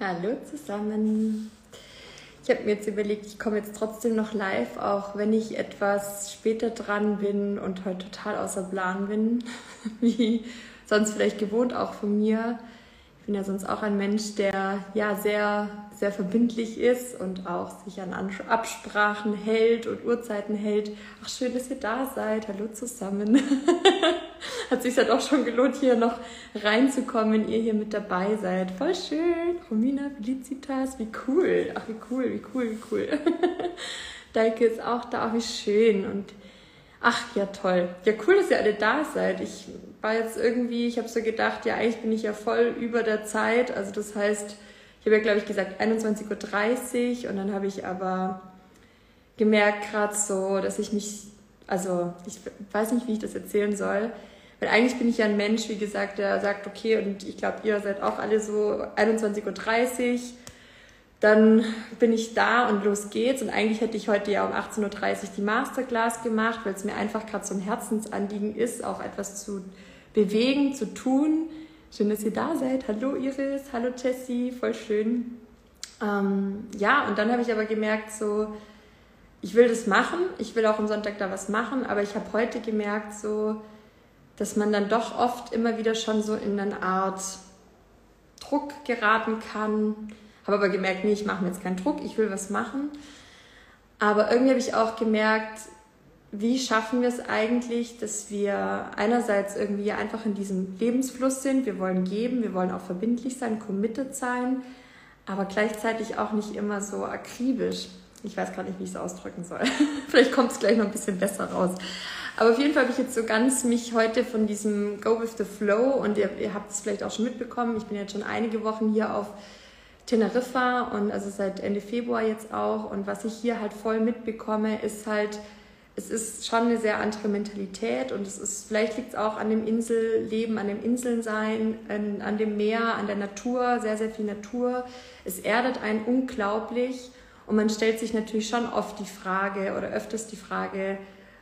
Hallo zusammen. Ich habe mir jetzt überlegt, ich komme jetzt trotzdem noch live, auch wenn ich etwas später dran bin und heute total außer Plan bin, wie sonst vielleicht gewohnt auch von mir bin ja sonst auch ein Mensch, der ja sehr, sehr verbindlich ist und auch sich an Absprachen hält und Uhrzeiten hält. Ach, schön, dass ihr da seid. Hallo zusammen. Hat sich halt auch schon gelohnt, hier noch reinzukommen, wenn ihr hier mit dabei seid. Voll schön. Romina Felicitas, wie cool. Ach, wie cool, wie cool, wie cool. Daike ist auch da, wie schön. Und ach, ja, toll. Ja, cool, dass ihr alle da seid. Ich war jetzt irgendwie, ich habe so gedacht, ja, eigentlich bin ich ja voll über der Zeit. Also das heißt, ich habe ja, glaube ich, gesagt 21.30 Uhr und dann habe ich aber gemerkt gerade so, dass ich mich, also ich weiß nicht, wie ich das erzählen soll, weil eigentlich bin ich ja ein Mensch, wie gesagt, der sagt, okay, und ich glaube, ihr seid auch alle so 21.30 Uhr, dann bin ich da und los geht's. Und eigentlich hätte ich heute ja um 18.30 Uhr die Masterclass gemacht, weil es mir einfach gerade so ein Herzensanliegen ist, auch etwas zu bewegen, zu tun. Schön, dass ihr da seid. Hallo Iris, hallo Jessie, voll schön. Ähm, ja, und dann habe ich aber gemerkt, so, ich will das machen, ich will auch am Sonntag da was machen, aber ich habe heute gemerkt, so, dass man dann doch oft immer wieder schon so in eine Art Druck geraten kann. Habe aber gemerkt, nee, ich mache mir jetzt keinen Druck, ich will was machen. Aber irgendwie habe ich auch gemerkt, wie schaffen wir es eigentlich, dass wir einerseits irgendwie einfach in diesem Lebensfluss sind, wir wollen geben, wir wollen auch verbindlich sein, committed sein, aber gleichzeitig auch nicht immer so akribisch. Ich weiß gar nicht, wie ich es ausdrücken soll. Vielleicht kommt es gleich noch ein bisschen besser raus. Aber auf jeden Fall habe ich jetzt so ganz mich heute von diesem Go with the Flow und ihr, ihr habt es vielleicht auch schon mitbekommen. Ich bin jetzt schon einige Wochen hier auf Teneriffa und also seit Ende Februar jetzt auch. Und was ich hier halt voll mitbekomme, ist halt, es ist schon eine sehr andere Mentalität und es ist, vielleicht liegt es auch an dem Inselleben, an dem Inselnsein, an, an dem Meer, an der Natur, sehr, sehr viel Natur. Es erdet einen unglaublich und man stellt sich natürlich schon oft die Frage oder öfters die Frage,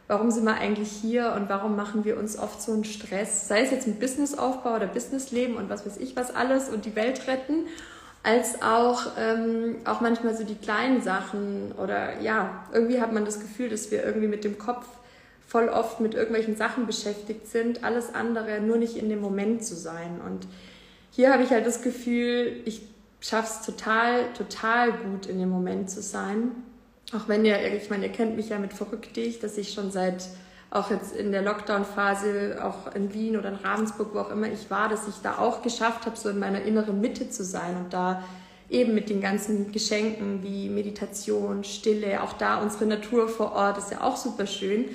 warum sind wir eigentlich hier und warum machen wir uns oft so einen Stress, sei es jetzt mit Businessaufbau oder Businessleben und was weiß ich was alles und die Welt retten als auch, ähm, auch manchmal so die kleinen Sachen oder ja, irgendwie hat man das Gefühl, dass wir irgendwie mit dem Kopf voll oft mit irgendwelchen Sachen beschäftigt sind, alles andere nur nicht in dem Moment zu sein. Und hier habe ich halt das Gefühl, ich schaffe es total, total gut in dem Moment zu sein. Auch wenn ihr, ich meine, ihr kennt mich ja mit Verrückt dich, dass ich schon seit auch jetzt in der Lockdown-Phase, auch in Wien oder in Ravensburg, wo auch immer ich war, dass ich da auch geschafft habe, so in meiner inneren Mitte zu sein und da eben mit den ganzen Geschenken wie Meditation, Stille, auch da unsere Natur vor Ort ist ja auch super schön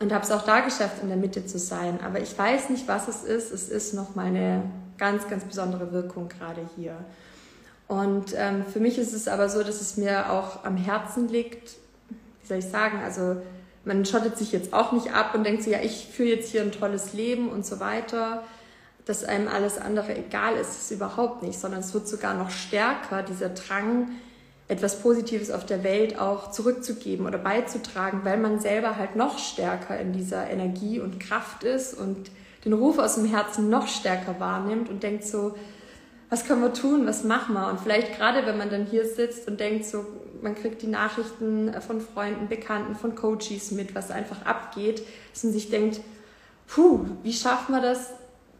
und habe es auch da geschafft, in der Mitte zu sein. Aber ich weiß nicht, was es ist. Es ist noch meine ganz, ganz besondere Wirkung gerade hier. Und ähm, für mich ist es aber so, dass es mir auch am Herzen liegt, wie soll ich sagen, also man schottet sich jetzt auch nicht ab und denkt so, ja, ich führe jetzt hier ein tolles Leben und so weiter, dass einem alles andere egal ist, ist überhaupt nicht, sondern es wird sogar noch stärker, dieser Drang, etwas Positives auf der Welt auch zurückzugeben oder beizutragen, weil man selber halt noch stärker in dieser Energie und Kraft ist und den Ruf aus dem Herzen noch stärker wahrnimmt und denkt so, was können wir tun, was machen wir? Und vielleicht gerade, wenn man dann hier sitzt und denkt so, man kriegt die Nachrichten von Freunden, Bekannten, von Coaches mit, was einfach abgeht, dass man sich denkt, puh, wie schaffen wir das?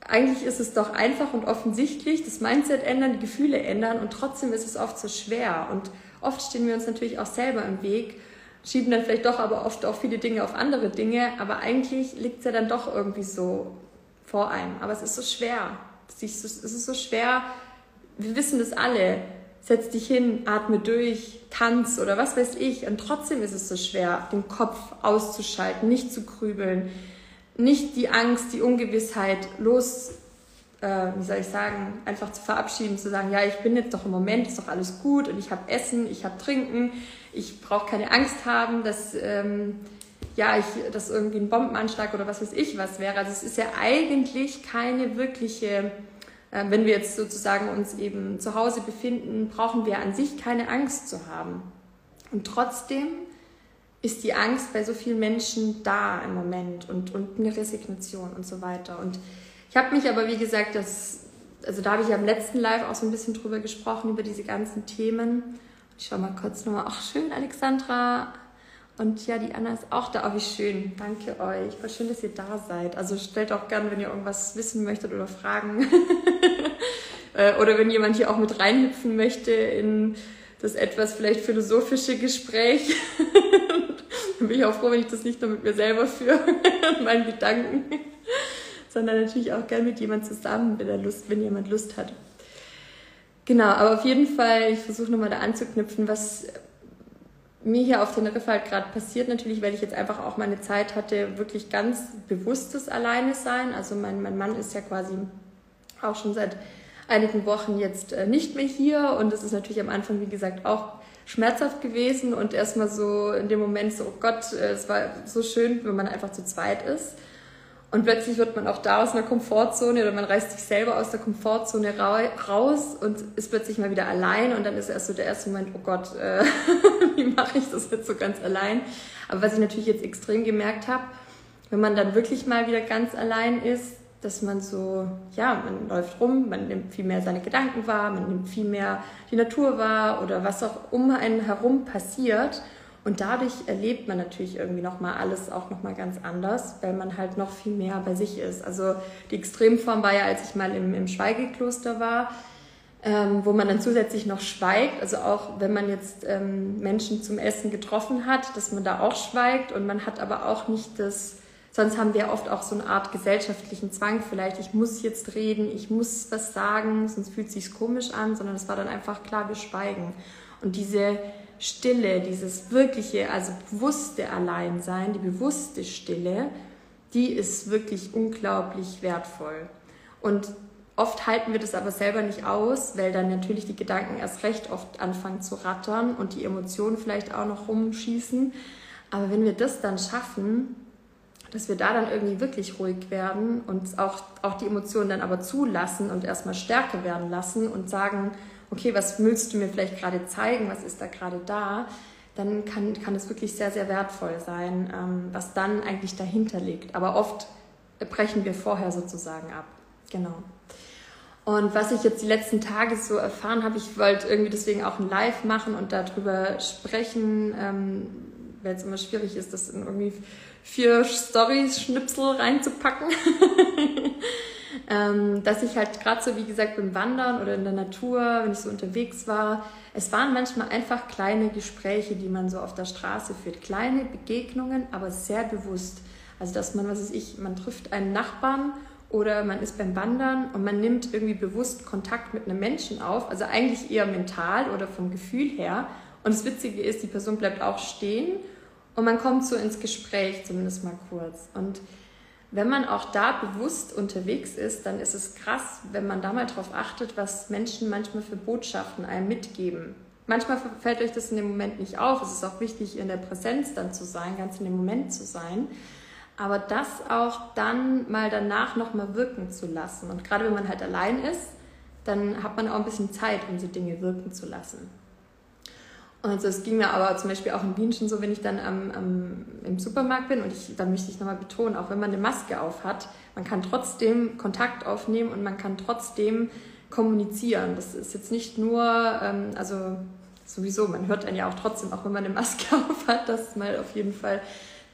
Eigentlich ist es doch einfach und offensichtlich, das Mindset ändern, die Gefühle ändern und trotzdem ist es oft so schwer. Und oft stehen wir uns natürlich auch selber im Weg, schieben dann vielleicht doch aber oft auch viele Dinge auf andere Dinge, aber eigentlich liegt es ja dann doch irgendwie so vor einem. Aber es ist so schwer. Es ist so schwer, wir wissen das alle. Setz dich hin, atme durch, tanz oder was weiß ich. Und trotzdem ist es so schwer, den Kopf auszuschalten, nicht zu grübeln, nicht die Angst, die Ungewissheit los, äh, wie soll ich sagen, einfach zu verabschieden, zu sagen, ja, ich bin jetzt doch im Moment, ist doch alles gut und ich habe Essen, ich habe Trinken, ich brauche keine Angst haben, dass ähm, ja, ich, dass irgendwie ein Bombenanschlag oder was weiß ich was wäre. Also es ist ja eigentlich keine wirkliche wenn wir jetzt sozusagen uns eben zu Hause befinden, brauchen wir an sich keine Angst zu haben. Und trotzdem ist die Angst bei so vielen Menschen da im Moment und, und eine Resignation und so weiter. Und ich habe mich aber, wie gesagt, das also da habe ich ja im letzten Live auch so ein bisschen drüber gesprochen, über diese ganzen Themen. Ich schaue mal kurz nochmal. Ach, schön, Alexandra. Und ja, die Anna ist auch da. Oh, wie schön. Danke euch. Voll schön, dass ihr da seid. Also stellt auch gern, wenn ihr irgendwas wissen möchtet oder fragen. Äh, oder wenn jemand hier auch mit reinhüpfen möchte in das etwas vielleicht philosophische Gespräch. Dann bin ich auch froh, wenn ich das nicht nur mit mir selber führe und meinen Gedanken, sondern natürlich auch gern mit jemand zusammen, wenn, er Lust, wenn jemand Lust hat. Genau, aber auf jeden Fall, ich versuche nochmal da anzuknüpfen, was mir hier auf Teneriffa halt gerade passiert, natürlich, weil ich jetzt einfach auch meine Zeit hatte, wirklich ganz bewusstes Alleine sein. Also mein, mein Mann ist ja quasi auch schon seit einigen Wochen jetzt äh, nicht mehr hier und es ist natürlich am Anfang, wie gesagt, auch schmerzhaft gewesen und erstmal so in dem Moment so, oh Gott, äh, es war so schön, wenn man einfach zu zweit ist. Und plötzlich wird man auch da aus einer Komfortzone oder man reißt sich selber aus der Komfortzone raus und ist plötzlich mal wieder allein und dann ist erst so der erste Moment, oh Gott, äh, wie mache ich das jetzt so ganz allein? Aber was ich natürlich jetzt extrem gemerkt habe, wenn man dann wirklich mal wieder ganz allein ist, dass man so, ja, man läuft rum, man nimmt viel mehr seine Gedanken wahr, man nimmt viel mehr die Natur wahr oder was auch um einen herum passiert. Und dadurch erlebt man natürlich irgendwie nochmal alles auch nochmal ganz anders, weil man halt noch viel mehr bei sich ist. Also die Extremform war ja, als ich mal im, im Schweigekloster war, ähm, wo man dann zusätzlich noch schweigt. Also auch wenn man jetzt ähm, Menschen zum Essen getroffen hat, dass man da auch schweigt und man hat aber auch nicht das Sonst haben wir oft auch so eine Art gesellschaftlichen Zwang vielleicht. Ich muss jetzt reden, ich muss was sagen, sonst fühlt es sich komisch an, sondern es war dann einfach klar, wir schweigen. Und diese Stille, dieses wirkliche, also bewusste Alleinsein, die bewusste Stille, die ist wirklich unglaublich wertvoll. Und oft halten wir das aber selber nicht aus, weil dann natürlich die Gedanken erst recht oft anfangen zu rattern und die Emotionen vielleicht auch noch rumschießen. Aber wenn wir das dann schaffen, dass wir da dann irgendwie wirklich ruhig werden und auch, auch die Emotionen dann aber zulassen und erstmal stärker werden lassen und sagen, okay, was willst du mir vielleicht gerade zeigen, was ist da gerade da, dann kann, kann es wirklich sehr, sehr wertvoll sein, ähm, was dann eigentlich dahinter liegt. Aber oft brechen wir vorher sozusagen ab. Genau. Und was ich jetzt die letzten Tage so erfahren habe, ich wollte irgendwie deswegen auch ein Live machen und darüber sprechen, ähm, weil es immer schwierig ist, das in irgendwie vier Stories-Schnipsel reinzupacken. ähm, dass ich halt gerade so, wie gesagt, beim Wandern oder in der Natur, wenn ich so unterwegs war, es waren manchmal einfach kleine Gespräche, die man so auf der Straße führt. Kleine Begegnungen, aber sehr bewusst. Also, dass man, was weiß ich, man trifft einen Nachbarn oder man ist beim Wandern und man nimmt irgendwie bewusst Kontakt mit einem Menschen auf, also eigentlich eher mental oder vom Gefühl her. Und das Witzige ist, die Person bleibt auch stehen und man kommt so ins Gespräch, zumindest mal kurz. Und wenn man auch da bewusst unterwegs ist, dann ist es krass, wenn man da mal drauf achtet, was Menschen manchmal für Botschaften einem mitgeben. Manchmal fällt euch das in dem Moment nicht auf. Es ist auch wichtig, in der Präsenz dann zu sein, ganz in dem Moment zu sein. Aber das auch dann mal danach nochmal wirken zu lassen. Und gerade wenn man halt allein ist, dann hat man auch ein bisschen Zeit, um so Dinge wirken zu lassen. Also es ging mir aber zum Beispiel auch in Wien schon so, wenn ich dann am, am, im Supermarkt bin und ich, dann möchte ich nochmal betonen, auch wenn man eine Maske auf hat, man kann trotzdem Kontakt aufnehmen und man kann trotzdem kommunizieren. Das ist jetzt nicht nur, ähm, also sowieso, man hört dann ja auch trotzdem, auch wenn man eine Maske auf hat, das mal auf jeden Fall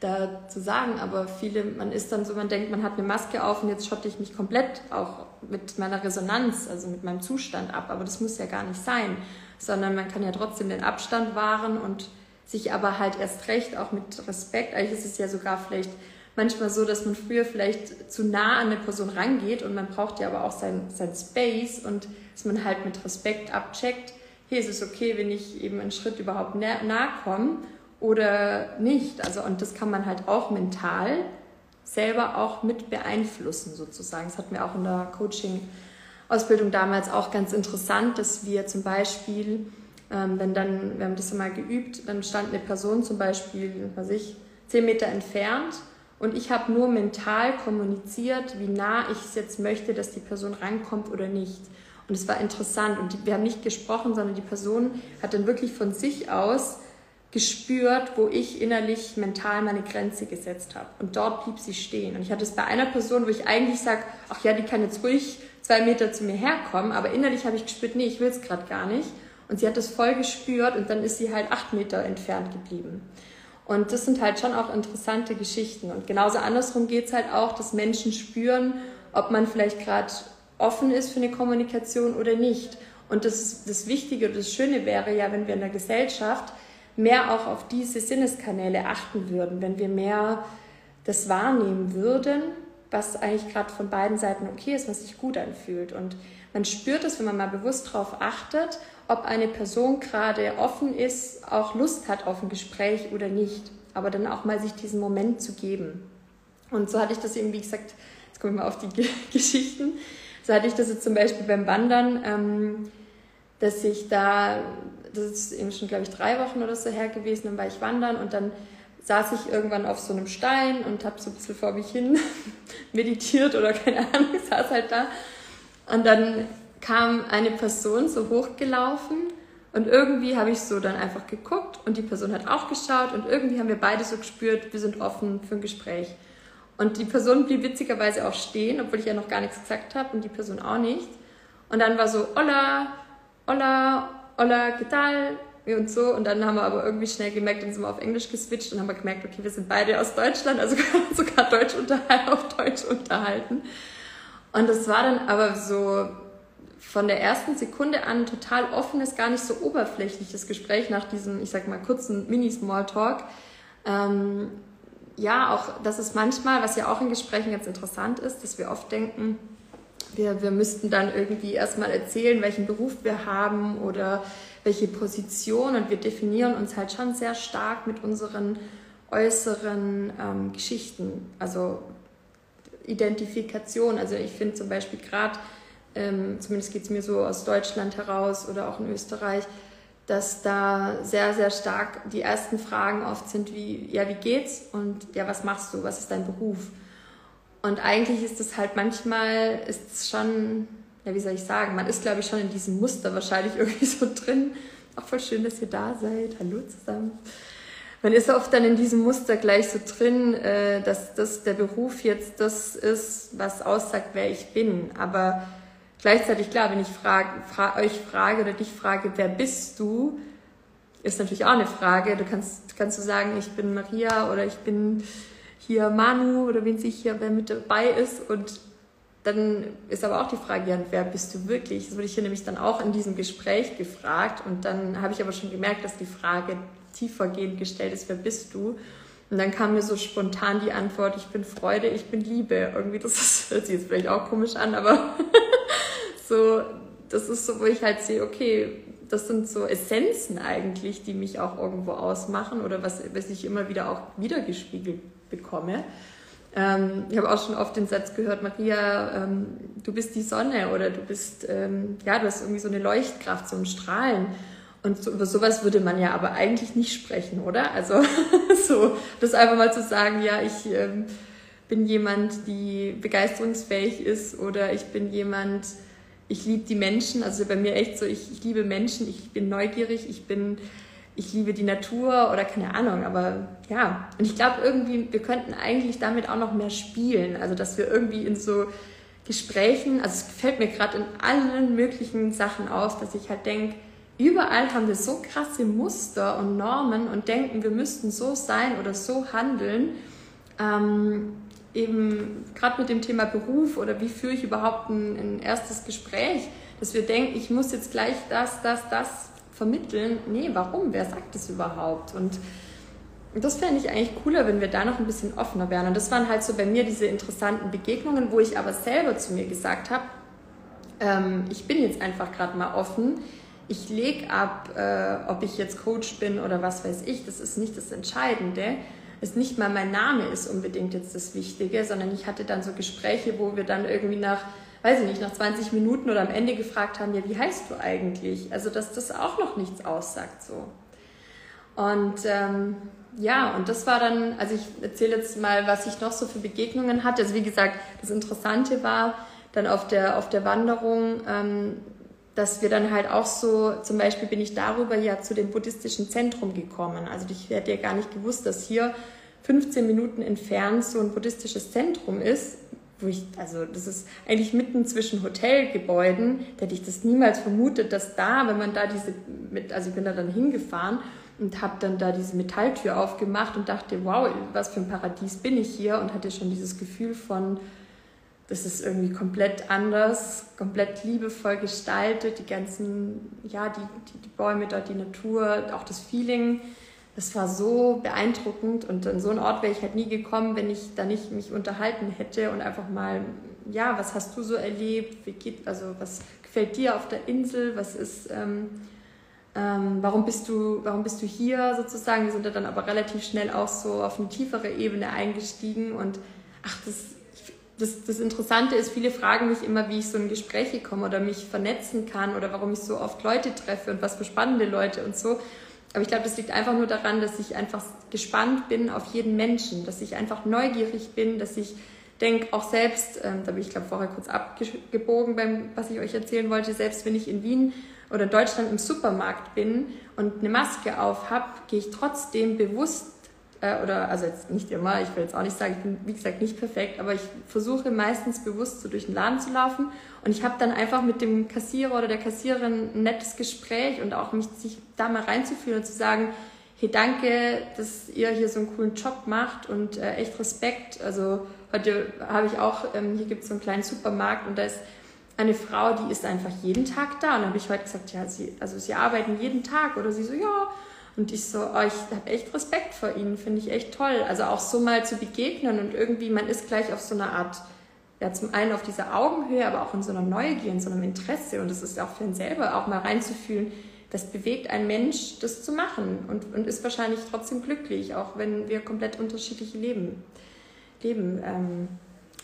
da zu sagen. Aber viele, man ist dann so, man denkt, man hat eine Maske auf und jetzt schotte ich mich komplett auch mit meiner Resonanz, also mit meinem Zustand ab. Aber das muss ja gar nicht sein sondern man kann ja trotzdem den Abstand wahren und sich aber halt erst recht auch mit Respekt, eigentlich ist es ja sogar vielleicht manchmal so, dass man früher vielleicht zu nah an eine Person rangeht und man braucht ja aber auch sein, sein Space und dass man halt mit Respekt abcheckt, hey, ist es okay, wenn ich eben einen Schritt überhaupt nahe nah komme oder nicht. Also und das kann man halt auch mental selber auch mit beeinflussen sozusagen. Das hatten wir auch in der Coaching Ausbildung damals auch ganz interessant, dass wir zum Beispiel, ähm, wenn dann, wir haben das mal geübt, dann stand eine Person zum Beispiel, was ich, zehn Meter entfernt und ich habe nur mental kommuniziert, wie nah ich es jetzt möchte, dass die Person rankommt oder nicht. Und es war interessant und wir haben nicht gesprochen, sondern die Person hat dann wirklich von sich aus gespürt, wo ich innerlich mental meine Grenze gesetzt habe. Und dort blieb sie stehen. Und ich hatte es bei einer Person, wo ich eigentlich sage, ach ja, die kann jetzt ruhig zwei Meter zu mir herkommen, aber innerlich habe ich gespürt, nee, ich will es gerade gar nicht. Und sie hat das voll gespürt und dann ist sie halt acht Meter entfernt geblieben. Und das sind halt schon auch interessante Geschichten. Und genauso andersrum geht es halt auch, dass Menschen spüren, ob man vielleicht gerade offen ist für eine Kommunikation oder nicht. Und das, das Wichtige und das Schöne wäre ja, wenn wir in der Gesellschaft mehr auch auf diese Sinneskanäle achten würden, wenn wir mehr das wahrnehmen würden, was eigentlich gerade von beiden Seiten okay ist, was sich gut anfühlt. Und man spürt es, wenn man mal bewusst darauf achtet, ob eine Person gerade offen ist, auch Lust hat auf ein Gespräch oder nicht. Aber dann auch mal sich diesen Moment zu geben. Und so hatte ich das eben, wie gesagt, jetzt komme ich mal auf die Geschichten. So hatte ich das jetzt zum Beispiel beim Wandern, ähm, dass ich da das ist eben schon, glaube ich, drei Wochen oder so her gewesen, dann war ich wandern und dann saß ich irgendwann auf so einem Stein und habe so ein bisschen vor mich hin meditiert oder keine Ahnung, saß halt da. Und dann kam eine Person so hochgelaufen und irgendwie habe ich so dann einfach geguckt und die Person hat auch geschaut und irgendwie haben wir beide so gespürt, wir sind offen für ein Gespräch. Und die Person blieb witzigerweise auch stehen, obwohl ich ja noch gar nichts gesagt habe und die Person auch nicht. Und dann war so, hola, hola, hola, ¿qué tal? Und so. Und dann haben wir aber irgendwie schnell gemerkt, dann sind wir auf Englisch geswitcht und haben wir gemerkt, okay, wir sind beide aus Deutschland, also sogar Deutsch unterhalten, auf Deutsch unterhalten. Und das war dann aber so von der ersten Sekunde an total offenes, gar nicht so oberflächliches Gespräch nach diesem, ich sag mal, kurzen Mini-Smalltalk. Ähm, ja, auch, dass es manchmal, was ja auch in Gesprächen ganz interessant ist, dass wir oft denken, wir, wir müssten dann irgendwie erstmal erzählen, welchen Beruf wir haben oder welche Position und wir definieren uns halt schon sehr stark mit unseren äußeren ähm, Geschichten, also Identifikation. Also ich finde zum Beispiel gerade, ähm, zumindest geht es mir so aus Deutschland heraus oder auch in Österreich, dass da sehr, sehr stark die ersten Fragen oft sind wie, ja, wie geht's und ja, was machst du, was ist dein Beruf? Und eigentlich ist es halt manchmal, ist es schon, ja, wie soll ich sagen, man ist, glaube ich, schon in diesem Muster wahrscheinlich irgendwie so drin. Auch voll schön, dass ihr da seid. Hallo zusammen. Man ist oft dann in diesem Muster gleich so drin, äh, dass das der Beruf jetzt das ist, was aussagt, wer ich bin. Aber gleichzeitig, klar, wenn ich frage, fra euch frage oder dich frage, wer bist du, ist natürlich auch eine Frage. Du kannst, kannst du sagen, ich bin Maria oder ich bin hier Manu oder wen sich hier, wer mit dabei ist. Und dann ist aber auch die Frage, ja, wer bist du wirklich? Das wurde ich hier nämlich dann auch in diesem Gespräch gefragt. Und dann habe ich aber schon gemerkt, dass die Frage tiefergehend gestellt ist, wer bist du? Und dann kam mir so spontan die Antwort, ich bin Freude, ich bin Liebe. Irgendwie, das ist, hört sich jetzt vielleicht auch komisch an, aber so, das ist so, wo ich halt sehe, okay, das sind so Essenzen eigentlich, die mich auch irgendwo ausmachen oder was, was ich immer wieder auch wiedergespiegelt bekomme. Ähm, ich habe auch schon oft den Satz gehört, Maria, ähm, du bist die Sonne oder du bist, ähm, ja, du hast irgendwie so eine Leuchtkraft, so ein Strahlen. Und so, über sowas würde man ja aber eigentlich nicht sprechen, oder? Also so, das einfach mal zu sagen, ja, ich ähm, bin jemand, die begeisterungsfähig ist oder ich bin jemand, ich liebe die Menschen. Also bei mir echt so, ich, ich liebe Menschen, ich bin neugierig, ich bin ich liebe die Natur oder keine Ahnung, aber ja. Und ich glaube irgendwie, wir könnten eigentlich damit auch noch mehr spielen. Also, dass wir irgendwie in so Gesprächen, also es fällt mir gerade in allen möglichen Sachen auf, dass ich halt denke, überall haben wir so krasse Muster und Normen und denken, wir müssten so sein oder so handeln. Ähm, eben gerade mit dem Thema Beruf oder wie führe ich überhaupt ein, ein erstes Gespräch, dass wir denken, ich muss jetzt gleich das, das, das vermitteln, nee, warum? Wer sagt das überhaupt? Und das fände ich eigentlich cooler, wenn wir da noch ein bisschen offener wären. Und das waren halt so bei mir diese interessanten Begegnungen, wo ich aber selber zu mir gesagt habe, ähm, ich bin jetzt einfach gerade mal offen. Ich lege ab, äh, ob ich jetzt Coach bin oder was weiß ich. Das ist nicht das Entscheidende. Es ist nicht mal mein Name ist unbedingt jetzt das Wichtige, sondern ich hatte dann so Gespräche, wo wir dann irgendwie nach weiß ich nicht, nach 20 Minuten oder am Ende gefragt haben, ja, wie heißt du eigentlich? Also, dass das auch noch nichts aussagt so. Und ähm, ja, und das war dann, also ich erzähle jetzt mal, was ich noch so für Begegnungen hatte. Also wie gesagt, das Interessante war dann auf der, auf der Wanderung, ähm, dass wir dann halt auch so, zum Beispiel bin ich darüber ja zu dem buddhistischen Zentrum gekommen. Also ich hätte ja gar nicht gewusst, dass hier 15 Minuten entfernt so ein buddhistisches Zentrum ist, wo ich, also das ist eigentlich mitten zwischen Hotelgebäuden, da hätte ich das niemals vermutet, dass da, wenn man da diese, mit, also ich bin da dann hingefahren und habe dann da diese Metalltür aufgemacht und dachte, wow, was für ein Paradies bin ich hier? Und hatte schon dieses Gefühl von, das ist irgendwie komplett anders, komplett liebevoll gestaltet, die ganzen, ja, die, die, die Bäume dort, die Natur, auch das Feeling das war so beeindruckend und an so einen Ort wäre ich halt nie gekommen, wenn ich da nicht mich unterhalten hätte und einfach mal, ja, was hast du so erlebt? Wie geht, also was gefällt dir auf der Insel? Was ist, ähm, ähm, warum bist du, warum bist du hier sozusagen? Wir sind da dann aber relativ schnell auch so auf eine tiefere Ebene eingestiegen und ach, das, das, das Interessante ist, viele fragen mich immer, wie ich so in Gespräche komme oder mich vernetzen kann oder warum ich so oft Leute treffe und was für spannende Leute und so. Aber ich glaube, das liegt einfach nur daran, dass ich einfach gespannt bin auf jeden Menschen, dass ich einfach neugierig bin, dass ich denke, auch selbst, ähm, da bin ich glaube vorher kurz abgebogen beim, was ich euch erzählen wollte, selbst wenn ich in Wien oder Deutschland im Supermarkt bin und eine Maske auf habe, gehe ich trotzdem bewusst äh, oder also jetzt nicht immer, ich will jetzt auch nicht sagen, ich bin wie gesagt nicht perfekt, aber ich versuche meistens bewusst so durch den Laden zu laufen und ich habe dann einfach mit dem Kassierer oder der Kassiererin ein nettes Gespräch und auch mich sich da mal reinzufühlen und zu sagen, hey danke, dass ihr hier so einen coolen Job macht und äh, echt Respekt. Also heute habe ich auch, ähm, hier gibt es so einen kleinen Supermarkt und da ist eine Frau, die ist einfach jeden Tag da. Und habe ich heute gesagt, ja, sie, also sie arbeiten jeden Tag oder sie so, ja, und ich so, oh, ich habe echt Respekt vor ihnen, finde ich echt toll. Also auch so mal zu begegnen und irgendwie, man ist gleich auf so einer Art, ja, zum einen auf dieser Augenhöhe, aber auch in so einer Neugier, in so einem Interesse. Und es ist auch für ihn selber auch mal reinzufühlen, das bewegt ein Mensch, das zu machen und, und ist wahrscheinlich trotzdem glücklich, auch wenn wir komplett unterschiedliche Leben, Leben ähm,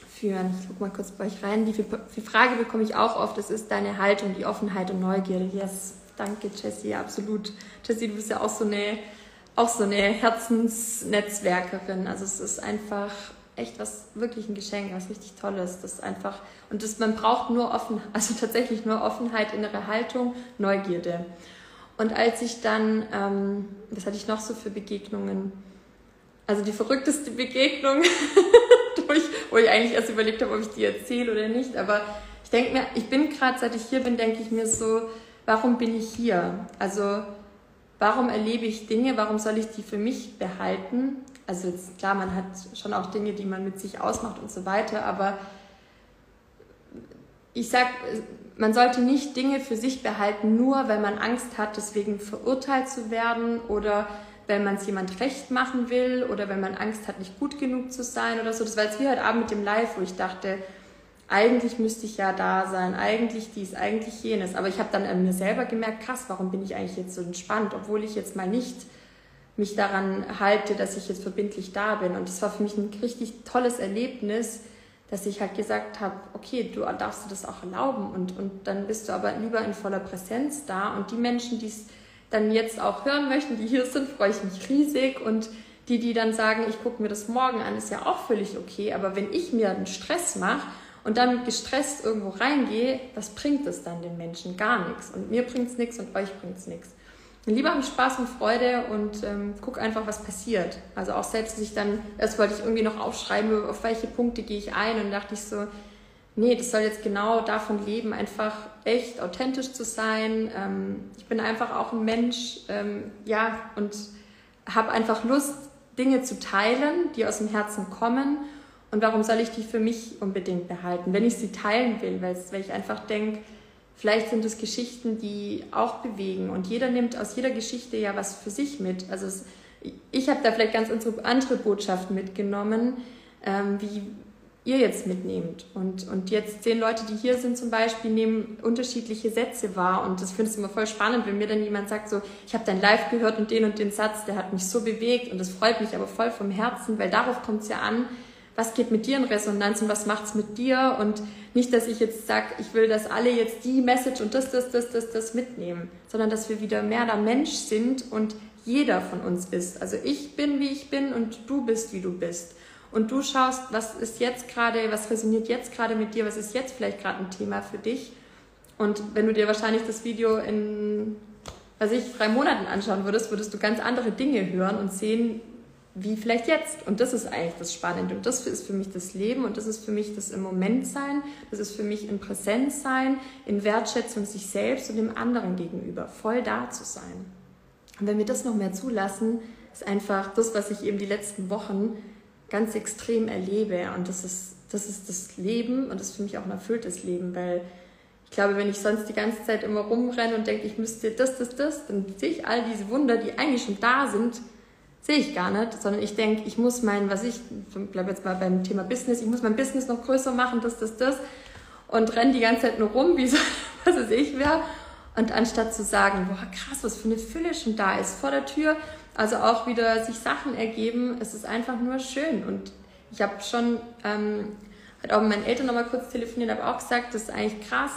führen. Ich gucke mal kurz bei euch rein. Die, die Frage bekomme ich auch oft, es ist deine Haltung, die Offenheit und Neugierde. Yes, Danke, Jessie, absolut. Jessie, du bist ja auch so eine, auch so eine Herzensnetzwerkerin. Also es ist einfach echt was, wirklich ein Geschenk, was richtig Tolles. Das einfach, und das, man braucht nur offen, also tatsächlich nur Offenheit, innere Haltung, Neugierde. Und als ich dann, ähm, was hatte ich noch so für Begegnungen? Also die verrückteste Begegnung, ich, wo ich eigentlich erst überlegt habe, ob ich die erzähle oder nicht. Aber ich denke mir, ich bin gerade, seit ich hier bin, denke ich mir so, warum bin ich hier? Also warum erlebe ich Dinge, warum soll ich die für mich behalten? Also jetzt, klar, man hat schon auch Dinge, die man mit sich ausmacht und so weiter, aber ich sag, man sollte nicht Dinge für sich behalten, nur weil man Angst hat, deswegen verurteilt zu werden oder wenn man es jemand recht machen will oder wenn man Angst hat, nicht gut genug zu sein oder so. Das war jetzt wie heute Abend mit dem Live, wo ich dachte, eigentlich müsste ich ja da sein, eigentlich dies, eigentlich jenes. Aber ich habe dann an mir selber gemerkt, krass, warum bin ich eigentlich jetzt so entspannt, obwohl ich jetzt mal nicht mich daran halte, dass ich jetzt verbindlich da bin. Und das war für mich ein richtig tolles Erlebnis, dass ich halt gesagt habe, okay, du darfst du das auch erlauben und, und dann bist du aber lieber in voller Präsenz da. Und die Menschen, die es dann jetzt auch hören möchten, die hier sind, freue ich mich riesig. Und die, die dann sagen, ich gucke mir das morgen an, ist ja auch völlig okay. Aber wenn ich mir einen Stress mache, und dann gestresst irgendwo reingehe, was bringt es dann den Menschen? Gar nichts. Und mir bringt es nichts und euch bringt es nichts. Lieber habe Spaß und Freude und ähm, guck einfach, was passiert. Also auch selbst, dass ich dann, erst wollte ich irgendwie noch aufschreiben, auf welche Punkte gehe ich ein und dachte ich so, nee, das soll jetzt genau davon leben, einfach echt authentisch zu sein. Ähm, ich bin einfach auch ein Mensch, ähm, ja, und habe einfach Lust, Dinge zu teilen, die aus dem Herzen kommen und warum soll ich die für mich unbedingt behalten, wenn ich sie teilen will? Weil ich einfach denke, vielleicht sind es Geschichten, die auch bewegen. Und jeder nimmt aus jeder Geschichte ja was für sich mit. Also es, ich habe da vielleicht ganz andere Botschaften mitgenommen, ähm, wie ihr jetzt mitnehmt. Und, und jetzt zehn Leute, die hier sind zum Beispiel, nehmen unterschiedliche Sätze wahr. Und das finde ich immer voll spannend, wenn mir dann jemand sagt, so, ich habe dein Live gehört und den und den Satz, der hat mich so bewegt. Und das freut mich aber voll vom Herzen, weil darauf kommt es ja an, was geht mit dir in Resonanz und was macht's mit dir und nicht, dass ich jetzt sage, ich will, dass alle jetzt die Message und das, das, das, das, das mitnehmen, sondern dass wir wieder mehr der Mensch sind und jeder von uns ist. Also ich bin, wie ich bin und du bist, wie du bist. Und du schaust, was ist jetzt gerade, was resoniert jetzt gerade mit dir, was ist jetzt vielleicht gerade ein Thema für dich. Und wenn du dir wahrscheinlich das Video in, was ich, drei Monaten anschauen würdest, würdest du ganz andere Dinge hören und sehen, wie vielleicht jetzt. Und das ist eigentlich das Spannende. Und das ist für mich das Leben und das ist für mich das im Moment sein. Das ist für mich in Präsenz sein, in Wertschätzung sich selbst und dem anderen gegenüber, voll da zu sein. Und wenn wir das noch mehr zulassen, ist einfach das, was ich eben die letzten Wochen ganz extrem erlebe. Und das ist, das ist das Leben und das ist für mich auch ein erfülltes Leben, weil ich glaube, wenn ich sonst die ganze Zeit immer rumrenne und denke, ich müsste das, das, das, dann sehe ich all diese Wunder, die eigentlich schon da sind, sehe ich gar nicht, sondern ich denke, ich muss mein, was ich, bleibe jetzt mal beim Thema Business, ich muss mein Business noch größer machen, das, das, das und renne die ganze Zeit nur rum, wie so, was weiß ich wer. Und anstatt zu sagen, boah, krass, was für eine Fülle schon da ist vor der Tür, also auch wieder sich Sachen ergeben, es ist einfach nur schön. Und ich habe schon, ähm, hat auch mit meinen Eltern nochmal kurz telefoniert, habe auch gesagt, das ist eigentlich krass,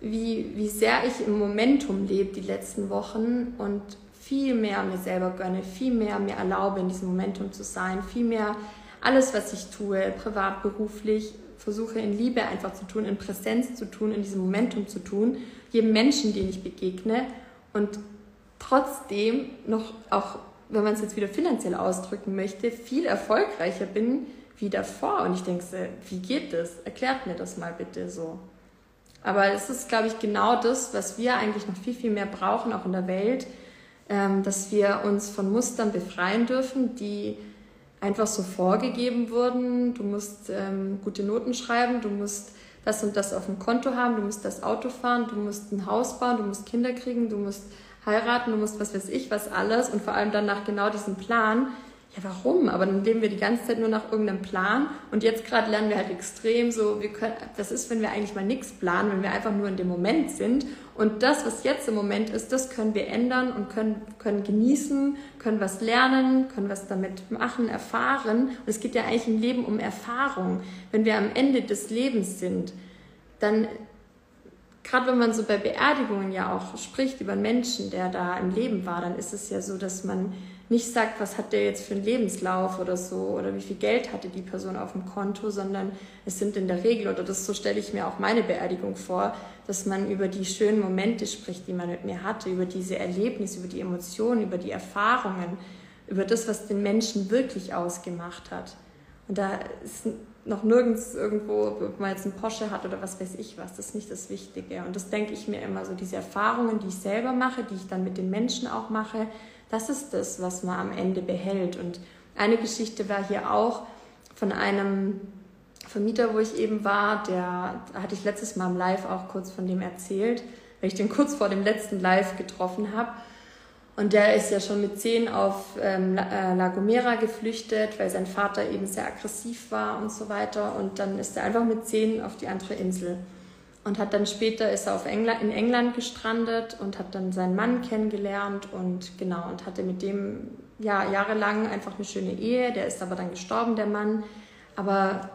wie, wie sehr ich im Momentum lebe die letzten Wochen und viel mehr mir selber gönne, viel mehr mir erlaube, in diesem Momentum zu sein, viel mehr alles, was ich tue, privat, beruflich, versuche in Liebe einfach zu tun, in Präsenz zu tun, in diesem Momentum zu tun, jedem Menschen, den ich begegne und trotzdem noch, auch wenn man es jetzt wieder finanziell ausdrücken möchte, viel erfolgreicher bin wie davor. Und ich denke, wie geht das? Erklärt mir das mal bitte so. Aber es ist, glaube ich, genau das, was wir eigentlich noch viel, viel mehr brauchen, auch in der Welt, dass wir uns von Mustern befreien dürfen, die einfach so vorgegeben wurden. Du musst ähm, gute Noten schreiben, du musst das und das auf dem Konto haben, du musst das Auto fahren, du musst ein Haus bauen, du musst Kinder kriegen, du musst heiraten, du musst was weiß ich, was alles und vor allem dann nach genau diesem Plan. Ja, warum? Aber dann leben wir die ganze Zeit nur nach irgendeinem Plan und jetzt gerade lernen wir halt extrem so, wir können, das ist, wenn wir eigentlich mal nichts planen, wenn wir einfach nur in dem Moment sind und das, was jetzt im Moment ist, das können wir ändern und können, können genießen, können was lernen, können was damit machen, erfahren. Und es geht ja eigentlich im Leben um Erfahrung. Wenn wir am Ende des Lebens sind, dann, gerade wenn man so bei Beerdigungen ja auch spricht über einen Menschen, der da im Leben war, dann ist es ja so, dass man nicht sagt, was hat der jetzt für einen Lebenslauf oder so oder wie viel Geld hatte die Person auf dem Konto, sondern es sind in der Regel, oder das so stelle ich mir auch meine Beerdigung vor, dass man über die schönen Momente spricht, die man mit mir hatte, über diese Erlebnisse, über die Emotionen, über die Erfahrungen, über das, was den Menschen wirklich ausgemacht hat. Und da ist noch nirgends irgendwo, ob man jetzt einen Porsche hat oder was weiß ich was, das ist nicht das Wichtige. Und das denke ich mir immer so, diese Erfahrungen, die ich selber mache, die ich dann mit den Menschen auch mache, das ist das, was man am Ende behält. Und eine Geschichte war hier auch von einem Vermieter, wo ich eben war, der hatte ich letztes Mal im Live auch kurz von dem erzählt, weil ich den kurz vor dem letzten Live getroffen habe. Und der ist ja schon mit zehn auf ähm, äh, La Gomera geflüchtet, weil sein Vater eben sehr aggressiv war und so weiter. Und dann ist er einfach mit zehn auf die andere Insel und hat dann später ist er auf England, in England gestrandet und hat dann seinen Mann kennengelernt und genau und hatte mit dem ja jahrelang einfach eine schöne Ehe. Der ist aber dann gestorben, der Mann. Aber